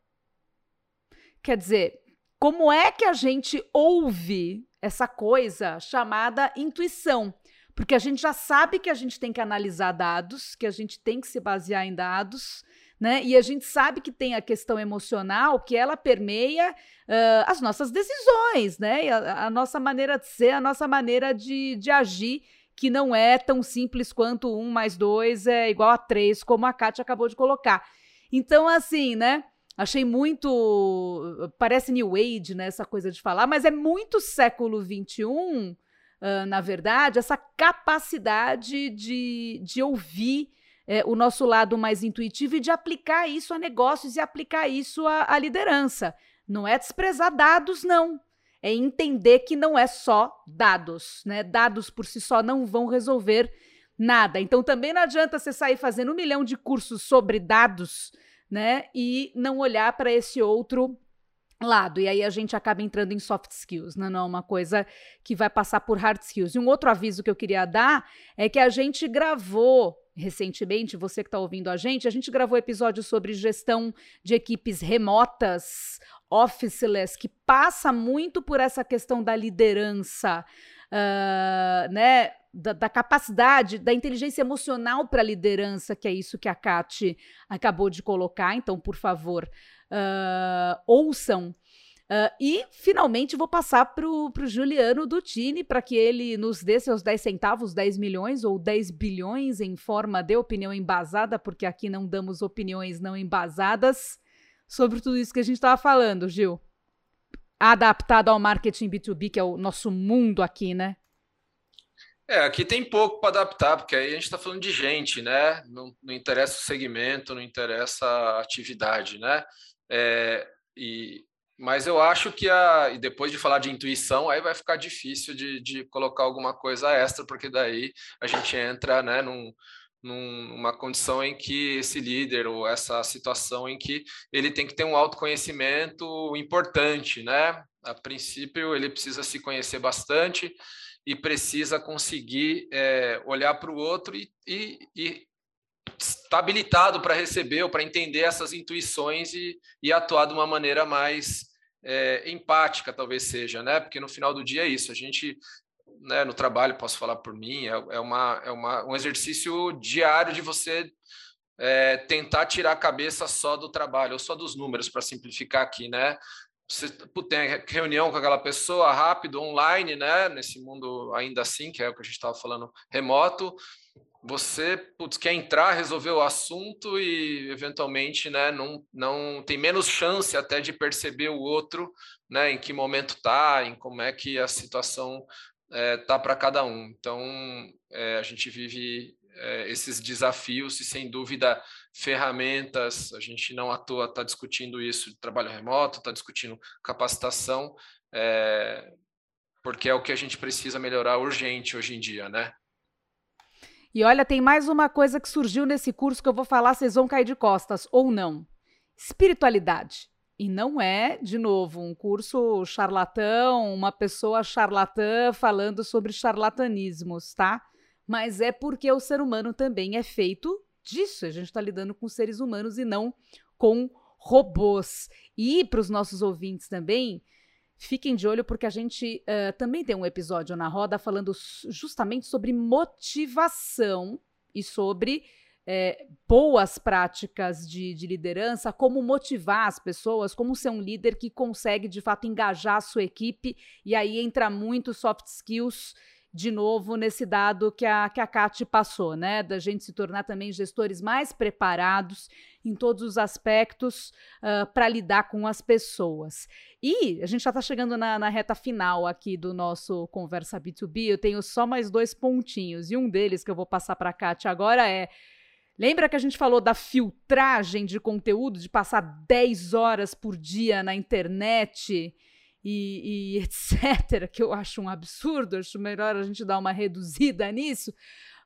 A: Quer dizer, como é que a gente ouve essa coisa chamada intuição? Porque a gente já sabe que a gente tem que analisar dados, que a gente tem que se basear em dados, né? E a gente sabe que tem a questão emocional, que ela permeia uh, as nossas decisões, né? A, a, nossa maneira de ser, a nossa maneira de, de agir, que não é tão simples quanto um mais dois é igual a três, como a Kátia acabou de colocar. Então, assim, né? Achei muito. Parece New Age, né? Essa coisa de falar, mas é muito século XXI, uh, na verdade, essa capacidade de, de ouvir é, o nosso lado mais intuitivo e de aplicar isso a negócios e aplicar isso à, à liderança. Não é desprezar dados, não. É entender que não é só dados, né? Dados por si só não vão resolver nada. Então também não adianta você sair fazendo um milhão de cursos sobre dados né? E não olhar para esse outro lado. E aí a gente acaba entrando em soft skills, né? não é uma coisa que vai passar por hard skills. E um outro aviso que eu queria dar é que a gente gravou recentemente, você que está ouvindo a gente, a gente gravou episódio sobre gestão de equipes remotas, officeless, que passa muito por essa questão da liderança, uh, né? Da, da, capacidade, da inteligência emocional para a liderança, que é isso que a Kate acabou de colocar. Então, por favor, uh, ouçam. Uh, e, finalmente, vou passar para o Juliano Dutini para que ele nos dê seus 10 centavos, 10 milhões ou 10 bilhões em forma de opinião embasada, porque aqui não damos opiniões não embasadas sobre tudo isso que a gente estava falando, Gil. Adaptado ao marketing B2B, que é o nosso mundo aqui, né?
B: É, aqui tem pouco para adaptar, porque aí a gente está falando de gente, né? Não, não, interessa o segmento, não interessa a atividade, né? É, e, mas eu acho que a, e depois de falar de intuição, aí vai ficar difícil de, de colocar alguma coisa extra, porque daí a gente entra né, num, numa condição em que esse líder ou essa situação em que ele tem que ter um autoconhecimento importante, né? A princípio, ele precisa se conhecer bastante e precisa conseguir é, olhar para o outro e, e, e habilitado para receber ou para entender essas intuições e, e, atuar de uma maneira mais é, empática, talvez seja, né? Porque no final do dia é isso. A gente, né, no trabalho, posso falar por mim, é, é, uma, é uma, um exercício diário de você é, tentar tirar a cabeça só do trabalho ou só dos números, para simplificar aqui, né? Você tem reunião com aquela pessoa rápido, online, né? Nesse mundo ainda assim, que é o que a gente estava falando, remoto. Você putz, quer entrar, resolver o assunto e eventualmente, né, não, não tem menos chance até de perceber o outro, né, em que momento tá, em como é que a situação é, tá para cada um. Então, é, a gente vive é, esses desafios e, sem dúvida, ferramentas. A gente não à toa está discutindo isso de trabalho remoto, está discutindo capacitação, é, porque é o que a gente precisa melhorar urgente hoje em dia, né?
A: E olha, tem mais uma coisa que surgiu nesse curso que eu vou falar, vocês vão cair de costas, ou não. Espiritualidade. E não é, de novo, um curso charlatão, uma pessoa charlatã falando sobre charlatanismos, tá? mas é porque o ser humano também é feito disso. A gente está lidando com seres humanos e não com robôs. E para os nossos ouvintes também, fiquem de olho porque a gente uh, também tem um episódio na roda falando justamente sobre motivação e sobre é, boas práticas de, de, liderança, como motivar as pessoas, como ser um líder que consegue de fato engajar a sua equipe, e aí entra muito soft skills de novo nesse dado que a, que a Kat passou, né? Da gente se tornar também gestores mais preparados em todos os aspectos uh, para lidar com as pessoas. E a gente já está chegando na, na, reta final aqui do nosso Conversa B2B. Eu tenho só mais dois pontinhos, e um deles que eu vou passar para a Kat agora é. Lembra que a gente falou da filtragem de conteúdo, de passar 10 horas por dia na internet? E, e etc., que eu acho um absurdo, acho melhor a gente dar uma reduzida nisso.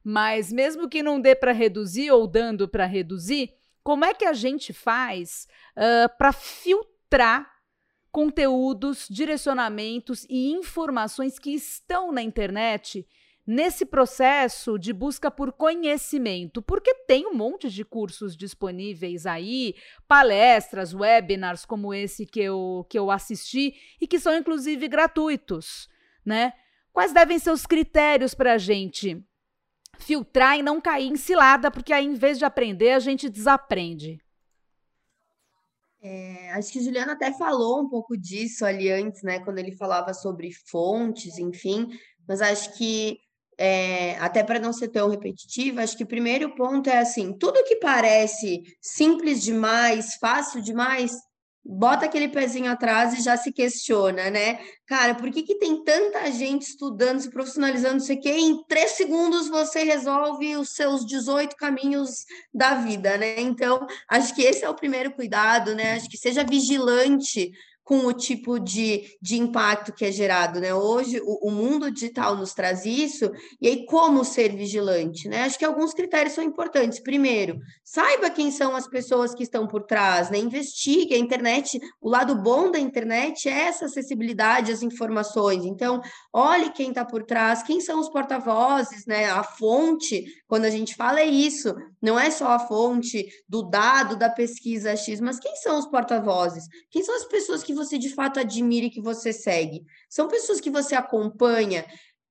A: Mas mesmo que não dê para reduzir ou dando para reduzir, como é que a gente faz uh, para filtrar conteúdos, direcionamentos e informações que estão na internet nesse processo de busca por conhecimento, porque tem um monte de cursos disponíveis aí, palestras, webinars como esse que eu, que eu assisti e que são inclusive gratuitos, né? Quais devem ser os critérios para a gente filtrar e não cair em cilada, porque aí, em vez de aprender, a gente desaprende.
C: É, acho que o Juliano até falou um pouco disso ali antes, né? Quando ele falava sobre fontes, enfim, mas acho que é, até para não ser tão repetitiva, acho que o primeiro ponto é assim: tudo que parece simples demais, fácil demais, bota aquele pezinho atrás e já se questiona, né? Cara, por que, que tem tanta gente estudando, se profissionalizando, sei o quê, e em três segundos você resolve os seus 18 caminhos da vida, né? Então, acho que esse é o primeiro cuidado, né? Acho que seja vigilante com o tipo de, de impacto que é gerado, né? Hoje o, o, mundo digital nos traz isso, e aí como ser vigilante, né? Acho que alguns critérios são importantes. Primeiro, saiba quem são as pessoas que estão por trás, né? Investigue a internet, o lado bom da internet é essa acessibilidade às informações. Então, olhe quem está por trás, quem são os porta-vozes, né? A fonte, quando a gente fala, é isso, não é só a fonte do dado da pesquisa X, mas quem são os porta-vozes? Quem são as pessoas que você de fato admira e que você segue? São pessoas que você acompanha?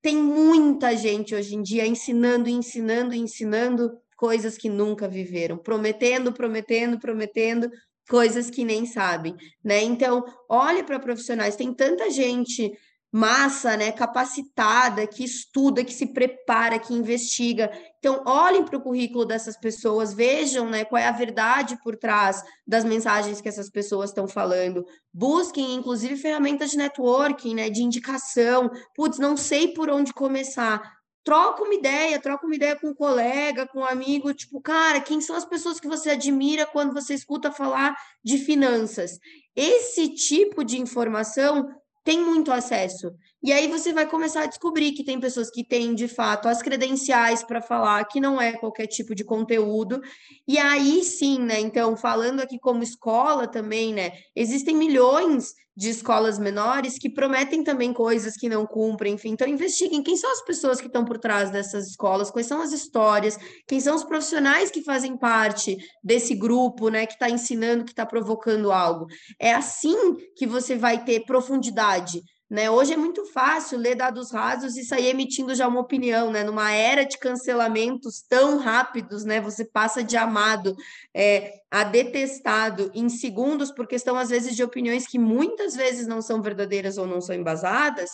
C: tem muita gente hoje em dia ensinando, ensinando, ensinando coisas que nunca viveram, prometendo, prometendo, prometendo coisas que nem sabem, né? Então, olhe para profissionais, tem tanta gente massa, né, capacitada, que estuda, que se prepara, que investiga. Então, olhem para o currículo dessas pessoas, vejam, né, qual é a verdade por trás das mensagens que essas pessoas estão falando. Busquem, inclusive, ferramentas de networking, né, de indicação. Putz, não sei por onde começar. Troca uma ideia, troca uma ideia com um colega, com um amigo, tipo, cara, quem são as pessoas que você admira quando você escuta falar de finanças? Esse tipo de informação tem muito acesso. E aí você vai começar a descobrir que tem pessoas que têm, de fato, as credenciais para falar que não é qualquer tipo de conteúdo. E aí sim, né? Então, falando aqui como escola também, né? Existem milhões de escolas menores que prometem também coisas que não cumprem, enfim. Então, investiguem quem são as pessoas que estão por trás dessas escolas, quais são as histórias, quem são os profissionais que fazem parte desse grupo, né, que está ensinando, que está provocando algo. É assim que você vai ter profundidade né? Hoje é muito fácil ler dados rasos e sair emitindo já uma opinião, né? Numa era de cancelamentos tão rápidos, né? Você passa de amado é, a detestado em segundos por questão, às vezes, de opiniões que muitas vezes não são verdadeiras ou não são embasadas,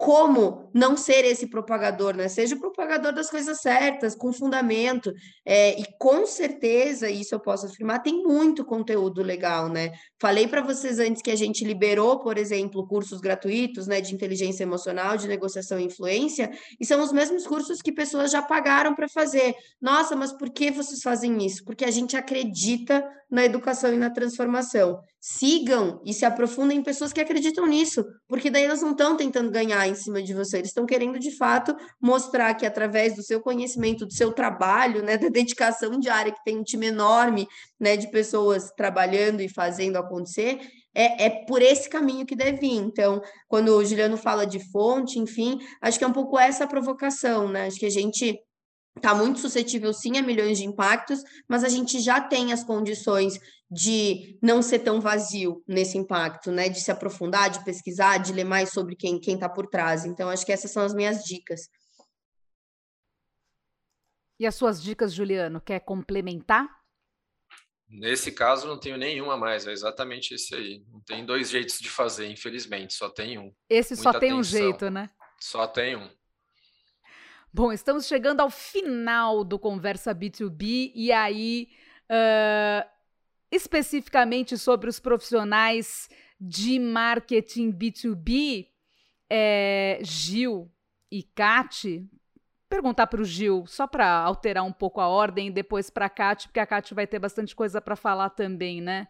C: como não ser esse propagador, né? Seja o propagador das coisas certas, com fundamento. É, e com certeza, isso eu posso afirmar, tem muito conteúdo legal, né? Falei para vocês antes que a gente liberou, por exemplo, cursos gratuitos, né, de inteligência emocional, de negociação e influência, e são os mesmos cursos que pessoas já pagaram para fazer. Nossa, mas por que vocês fazem isso? Porque a gente acredita na educação e na transformação. Sigam e se aprofundem em pessoas que acreditam nisso, porque daí elas não estão tentando ganhar em cima de você, eles estão querendo de fato mostrar que através do seu conhecimento, do seu trabalho, né, da dedicação diária que tem um time enorme, né, de pessoas trabalhando e fazendo acontecer, é, é por esse caminho que deve ir. Então, quando o Juliano fala de fonte, enfim, acho que é um pouco essa provocação, né? Acho que a gente está muito suscetível sim a milhões de impactos, mas a gente já tem as condições de não ser tão vazio nesse impacto, né? De se aprofundar, de pesquisar, de ler mais sobre quem quem está por trás. Então, acho que essas são as minhas dicas.
A: E as suas dicas, Juliano, quer complementar?
B: Nesse caso, não tenho nenhuma mais, é exatamente esse aí. Não tem dois jeitos de fazer, infelizmente, só tem um.
A: Esse Muita só tem atenção. um jeito, né?
B: Só tem um.
A: Bom, estamos chegando ao final do Conversa B2B e aí, uh, especificamente sobre os profissionais de marketing B2B, é, Gil e Kate, perguntar para o Gil, só para alterar um pouco a ordem, e depois para a Kate, porque a Kate vai ter bastante coisa para falar também, né?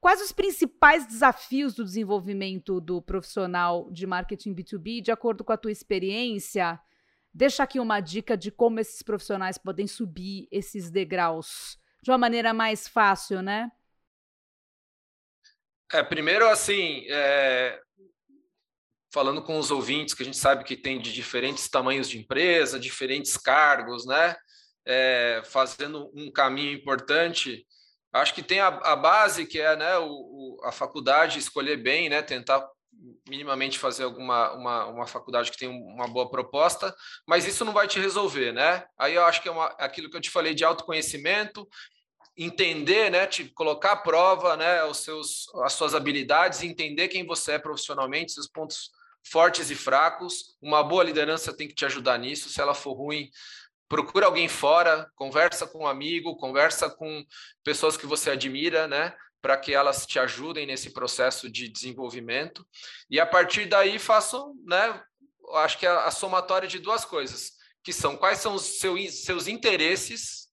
A: Quais os principais desafios do desenvolvimento do profissional de marketing B2B, de acordo com a tua experiência? Deixa aqui uma dica de como esses profissionais podem subir esses degraus de uma maneira mais fácil, né?
B: É, primeiro, assim, é, falando com os ouvintes, que a gente sabe que tem de diferentes tamanhos de empresa, diferentes cargos, né? É, fazendo um caminho importante. Acho que tem a, a base, que é né, o, o, a faculdade escolher bem, né? Tentar minimamente fazer alguma uma, uma faculdade que tem uma boa proposta, mas isso não vai te resolver, né? Aí eu acho que é uma, aquilo que eu te falei de autoconhecimento, entender, né, te colocar à prova, né, os seus as suas habilidades, entender quem você é profissionalmente, seus pontos fortes e fracos. Uma boa liderança tem que te ajudar nisso. Se ela for ruim, procura alguém fora, conversa com um amigo, conversa com pessoas que você admira, né? Para que elas te ajudem nesse processo de desenvolvimento. E a partir daí façam, né, acho que a, a somatória de duas coisas, que são quais são os seu, seus interesses,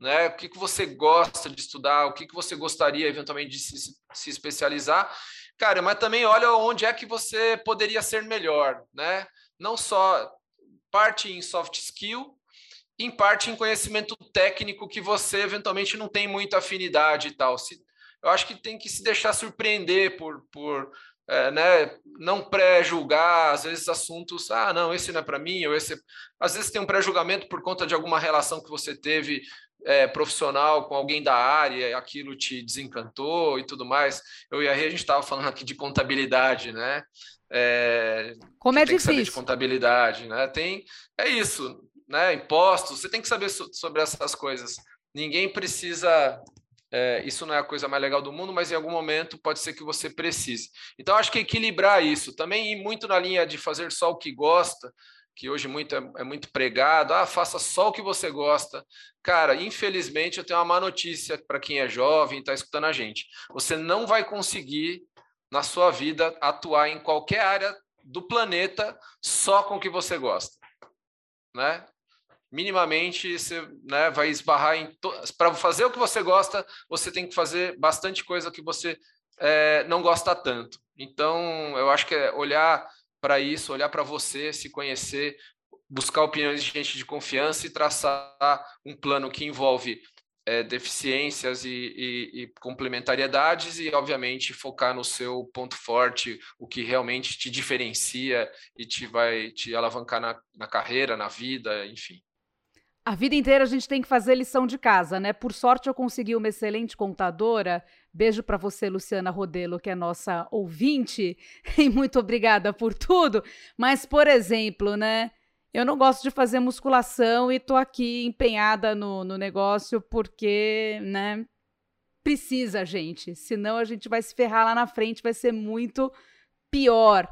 B: né, o que, que você gosta de estudar, o que, que você gostaria eventualmente de se, se especializar, cara, mas também olha onde é que você poderia ser melhor, né? Não só parte em soft skill, em parte em conhecimento técnico que você eventualmente não tem muita afinidade e tal. Se, eu acho que tem que se deixar surpreender por, por é, né, não pré-julgar, às vezes, assuntos, ah, não, esse não é para mim, ou esse. Às vezes tem um pré-julgamento por conta de alguma relação que você teve é, profissional com alguém da área, aquilo te desencantou e tudo mais. Eu e a Rê, a gente estava falando aqui de contabilidade, né?
A: É, Como é
B: tem
A: difícil.
B: Que saber de contabilidade, né? Tem, é isso, né? Impostos, você tem que saber so, sobre essas coisas. Ninguém precisa é, isso não é a coisa mais legal do mundo, mas em algum momento pode ser que você precise. Então, acho que equilibrar isso, também ir muito na linha de fazer só o que gosta, que hoje muito é, é, muito pregado, ah, faça só o que você gosta. Cara, infelizmente eu tenho uma má notícia para quem é jovem e está escutando a gente. Você não vai conseguir, na sua vida, atuar em qualquer área do planeta só com o que você gosta. Né? Minimamente você né, vai esbarrar em. To... Para fazer o que você gosta, você tem que fazer bastante coisa que você é, não gosta tanto. Então, eu acho que é olhar para isso, olhar para você, se conhecer, buscar opiniões de gente de confiança e traçar um plano que envolve é, deficiências e, e, e, complementariedades e, obviamente, focar no seu ponto forte, o que realmente te diferencia e te vai te alavancar na, na carreira, na vida, enfim.
A: A vida inteira a gente tem que fazer lição de casa, né? Por sorte eu consegui uma excelente contadora. Beijo para você, Luciana Rodelo, que é nossa ouvinte, e muito obrigada por tudo. Mas, por exemplo, né? Eu não gosto de fazer musculação e tô aqui empenhada no, no negócio porque, né? Precisa, gente. Senão a gente vai se ferrar lá na frente, vai ser muito pior.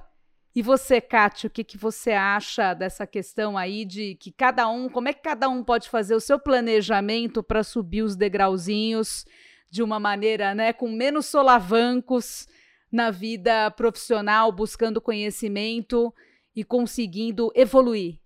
A: E você, Kátia, o que, que você acha dessa questão aí de que cada um, como é que cada um pode fazer o seu planejamento para subir os degrauzinhos de uma maneira, né, com menos solavancos na vida profissional, buscando conhecimento e conseguindo evoluir?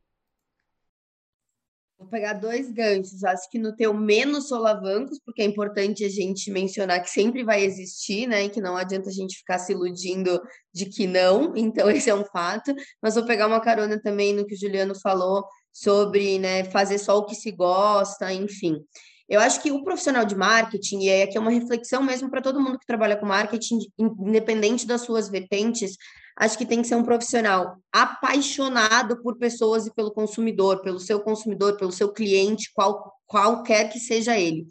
C: Vou pegar dois ganchos. Acho que no teu menos solavancos, porque é importante a gente mencionar que sempre vai existir, né? E que não adianta a gente ficar se iludindo de que não. Então, esse é um fato. Mas vou pegar uma carona também no que o Juliano falou sobre né, fazer só o que se gosta, enfim. Eu acho que o profissional de marketing, e aqui é uma reflexão mesmo para todo mundo que trabalha com marketing, independente das suas vertentes, acho que tem que ser um profissional apaixonado por pessoas e pelo consumidor, pelo seu consumidor, pelo seu cliente, qual, qualquer que seja ele.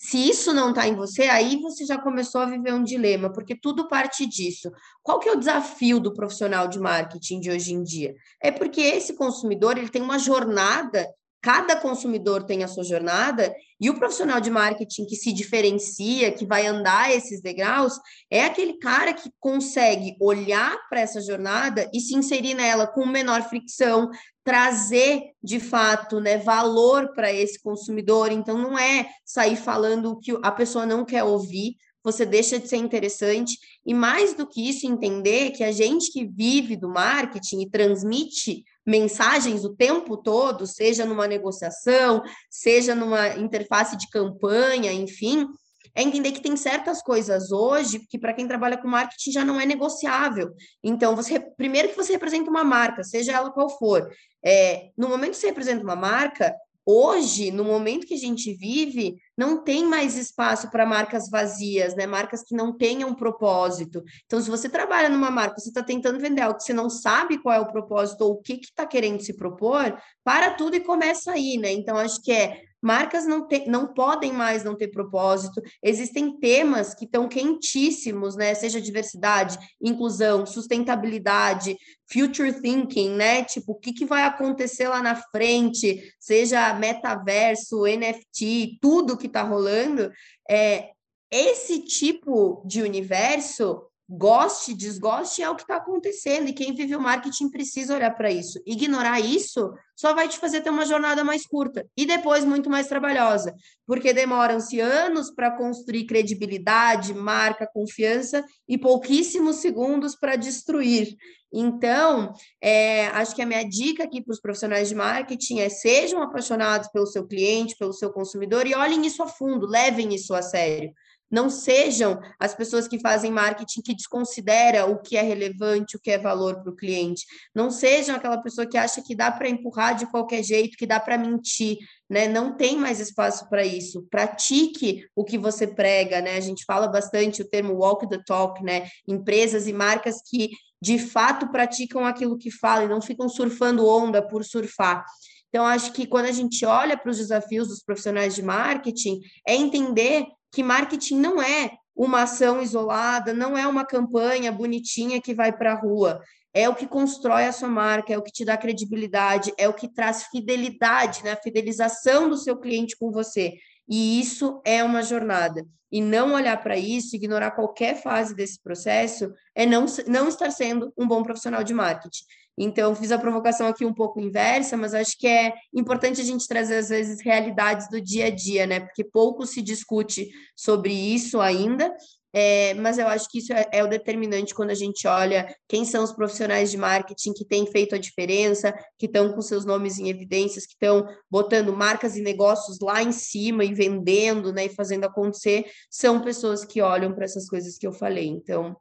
C: Se isso não está em você, aí você já começou a viver um dilema, porque tudo parte disso. Qual que é o desafio do profissional de marketing de hoje em dia? É porque esse consumidor ele tem uma jornada Cada consumidor tem a sua jornada e o profissional de marketing que se diferencia, que vai andar esses degraus, é aquele cara que consegue olhar para essa jornada e se inserir nela com menor fricção, trazer de fato né, valor para esse consumidor. Então, não é sair falando o que a pessoa não quer ouvir, você deixa de ser interessante. E mais do que isso, entender que a gente que vive do marketing e transmite mensagens o tempo todo, seja numa negociação, seja numa interface de campanha, enfim, é entender que tem certas coisas hoje que para quem trabalha com marketing já não é negociável. Então, você primeiro que você representa uma marca, seja ela qual for, é, no momento que você representa uma marca, Hoje, no momento que a gente vive, não tem mais espaço para marcas vazias, né? Marcas que não tenham propósito. Então, se você trabalha numa marca, você está tentando vender algo que você não sabe qual é o propósito ou o que está que querendo se propor, para tudo e começa aí, né? Então, acho que é Marcas não, te, não podem mais não ter propósito. Existem temas que estão quentíssimos, né? Seja diversidade, inclusão, sustentabilidade, future thinking, né? Tipo, o que, que vai acontecer lá na frente, seja metaverso, NFT, tudo que está rolando. É, esse tipo de universo goste, desgoste, é o que está acontecendo. E quem vive o marketing precisa olhar para isso. Ignorar isso só vai te fazer ter uma jornada mais curta e depois muito mais trabalhosa, porque demoram-se anos para construir credibilidade, marca, confiança e pouquíssimos segundos para destruir. Então, é, acho que a minha dica aqui para os profissionais de marketing é sejam apaixonados pelo seu cliente, pelo seu consumidor e olhem isso a fundo, levem isso a sério. Não sejam as pessoas que fazem marketing que desconsidera o que é relevante, o que é valor para o cliente. Não sejam aquela pessoa que acha que dá para empurrar de qualquer jeito, que dá para mentir, né? Não tem mais espaço para isso. Pratique o que você prega, né? A gente fala bastante o termo walk the talk, né? Empresas e marcas que de fato praticam aquilo que falam e não ficam surfando onda por surfar. Então, acho que quando a gente olha para os desafios dos profissionais de marketing, é entender que marketing não é uma ação isolada, não é uma campanha bonitinha que vai para a rua. É o que constrói a sua marca, é o que te dá credibilidade, é o que traz fidelidade, né? a fidelização do seu cliente com você. E isso é uma jornada. E não olhar para isso, ignorar qualquer fase desse processo, é não, não estar sendo um bom profissional de marketing. Então, fiz a provocação aqui um pouco inversa, mas acho que é importante a gente trazer, às vezes, realidades do dia a dia, né? Porque pouco se discute sobre isso ainda, é, mas eu acho que isso é, é, o determinante quando a gente olha quem são os profissionais de marketing que têm feito a diferença, que estão com seus nomes em evidências, que estão botando marcas e negócios lá em cima e vendendo, né, e fazendo acontecer, são pessoas que olham para essas coisas que eu falei. Então,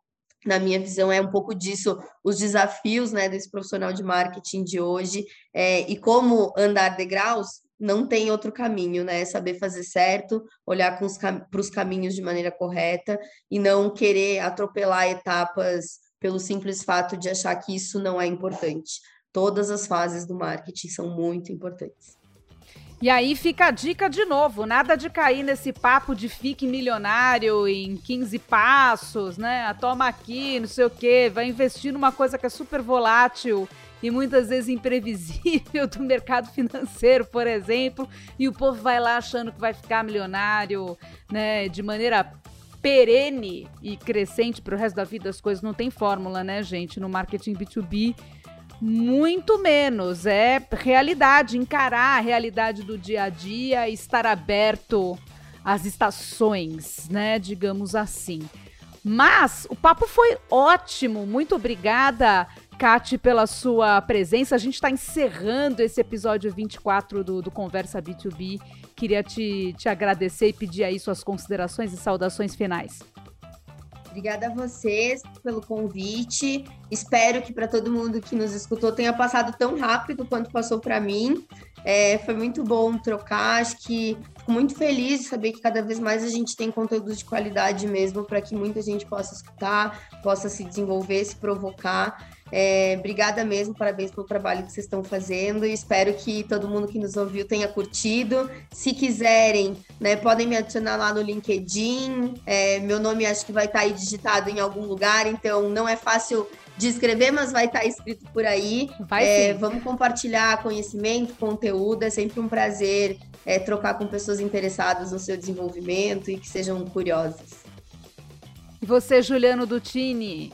C: na minha visão, é um pouco disso, os desafios né, desse profissional de marketing de hoje, é, e como andar degraus, não tem outro caminho, né? Saber fazer certo, olhar para os caminhos de maneira correta e não querer atropelar etapas pelo simples fato de achar que isso não é importante. Todas as fases do marketing são muito importantes.
A: E aí fica a dica de novo, nada de cair nesse papo de fique milionário em 15 passos, né? Toma aqui, não sei o quê, vai investir numa coisa que é super volátil e muitas vezes imprevisível do mercado financeiro, por exemplo, e o povo vai lá achando que vai ficar milionário, né, de maneira perene e crescente para o resto da vida, as coisas não tem fórmula, né, gente, no marketing B2B muito menos. É realidade, encarar a realidade do dia a dia, estar aberto às estações, né? Digamos assim. Mas o papo foi ótimo. Muito obrigada, Kate, pela sua presença. A gente está encerrando esse episódio 24 do, do Conversa B2B. Queria te, te agradecer e pedir aí suas considerações e saudações finais.
C: Obrigada a vocês pelo convite. Espero que para todo mundo que nos escutou tenha passado tão rápido quanto passou para mim. É, foi muito bom trocar. Acho que fico muito feliz de saber que cada vez mais a gente tem conteúdo de qualidade mesmo para que muita gente possa escutar, possa se desenvolver, se provocar. É, obrigada mesmo, parabéns pelo trabalho que vocês estão fazendo e espero que todo mundo que nos ouviu tenha curtido. Se quiserem, né, podem me adicionar lá no LinkedIn. É, meu nome acho que vai estar aí digitado em algum lugar, então não é fácil de escrever, mas vai estar escrito por aí. É, vamos compartilhar conhecimento, conteúdo. É sempre um prazer é, trocar com pessoas interessadas no seu desenvolvimento e que sejam curiosas.
A: E você, Juliano Dutini?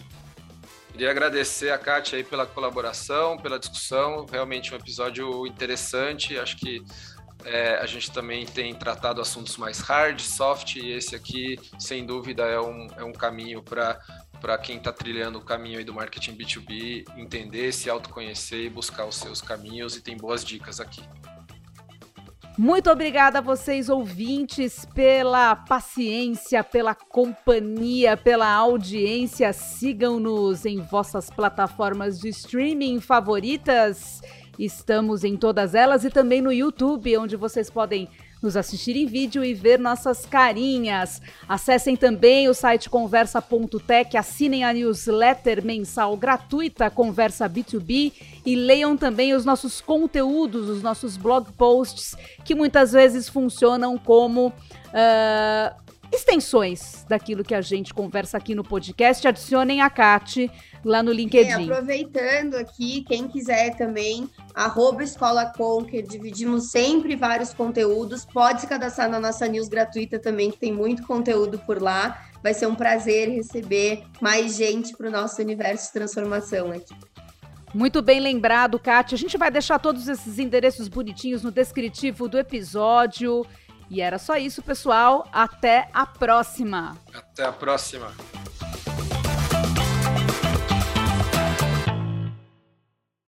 B: Queria agradecer a Kátia aí pela colaboração, pela discussão. Realmente um episódio interessante. Acho que é, a gente também tem tratado assuntos mais hard, soft, e esse aqui, sem dúvida, é um, é um caminho para para quem está trilhando o caminho aí do marketing B2B entender, se autoconhecer e buscar os seus caminhos e tem boas dicas aqui.
A: Muito obrigada a vocês, ouvintes, pela paciência, pela companhia, pela audiência. Sigam-nos em vossas plataformas de streaming favoritas. Estamos em todas elas e também no YouTube, onde vocês podem nos assistir em vídeo e ver nossas carinhas. Acessem também o site conversa.tech, assinem a newsletter mensal gratuita Conversa B2B e leiam também os nossos conteúdos, os nossos blog posts, que muitas vezes funcionam como. Uh, extensões daquilo que a gente conversa aqui no podcast. Adicionem a Kat lá no LinkedIn. E
C: aproveitando aqui, quem quiser também, arroba Escola Conquer, dividimos sempre vários conteúdos. Pode se cadastrar na nossa news gratuita também, que tem muito conteúdo por lá. Vai ser um prazer receber mais gente para o nosso universo de transformação aqui.
A: Muito bem lembrado, Kátia. A gente vai deixar todos esses endereços bonitinhos no descritivo do episódio. E era só isso, pessoal. Até a próxima.
B: Até a próxima.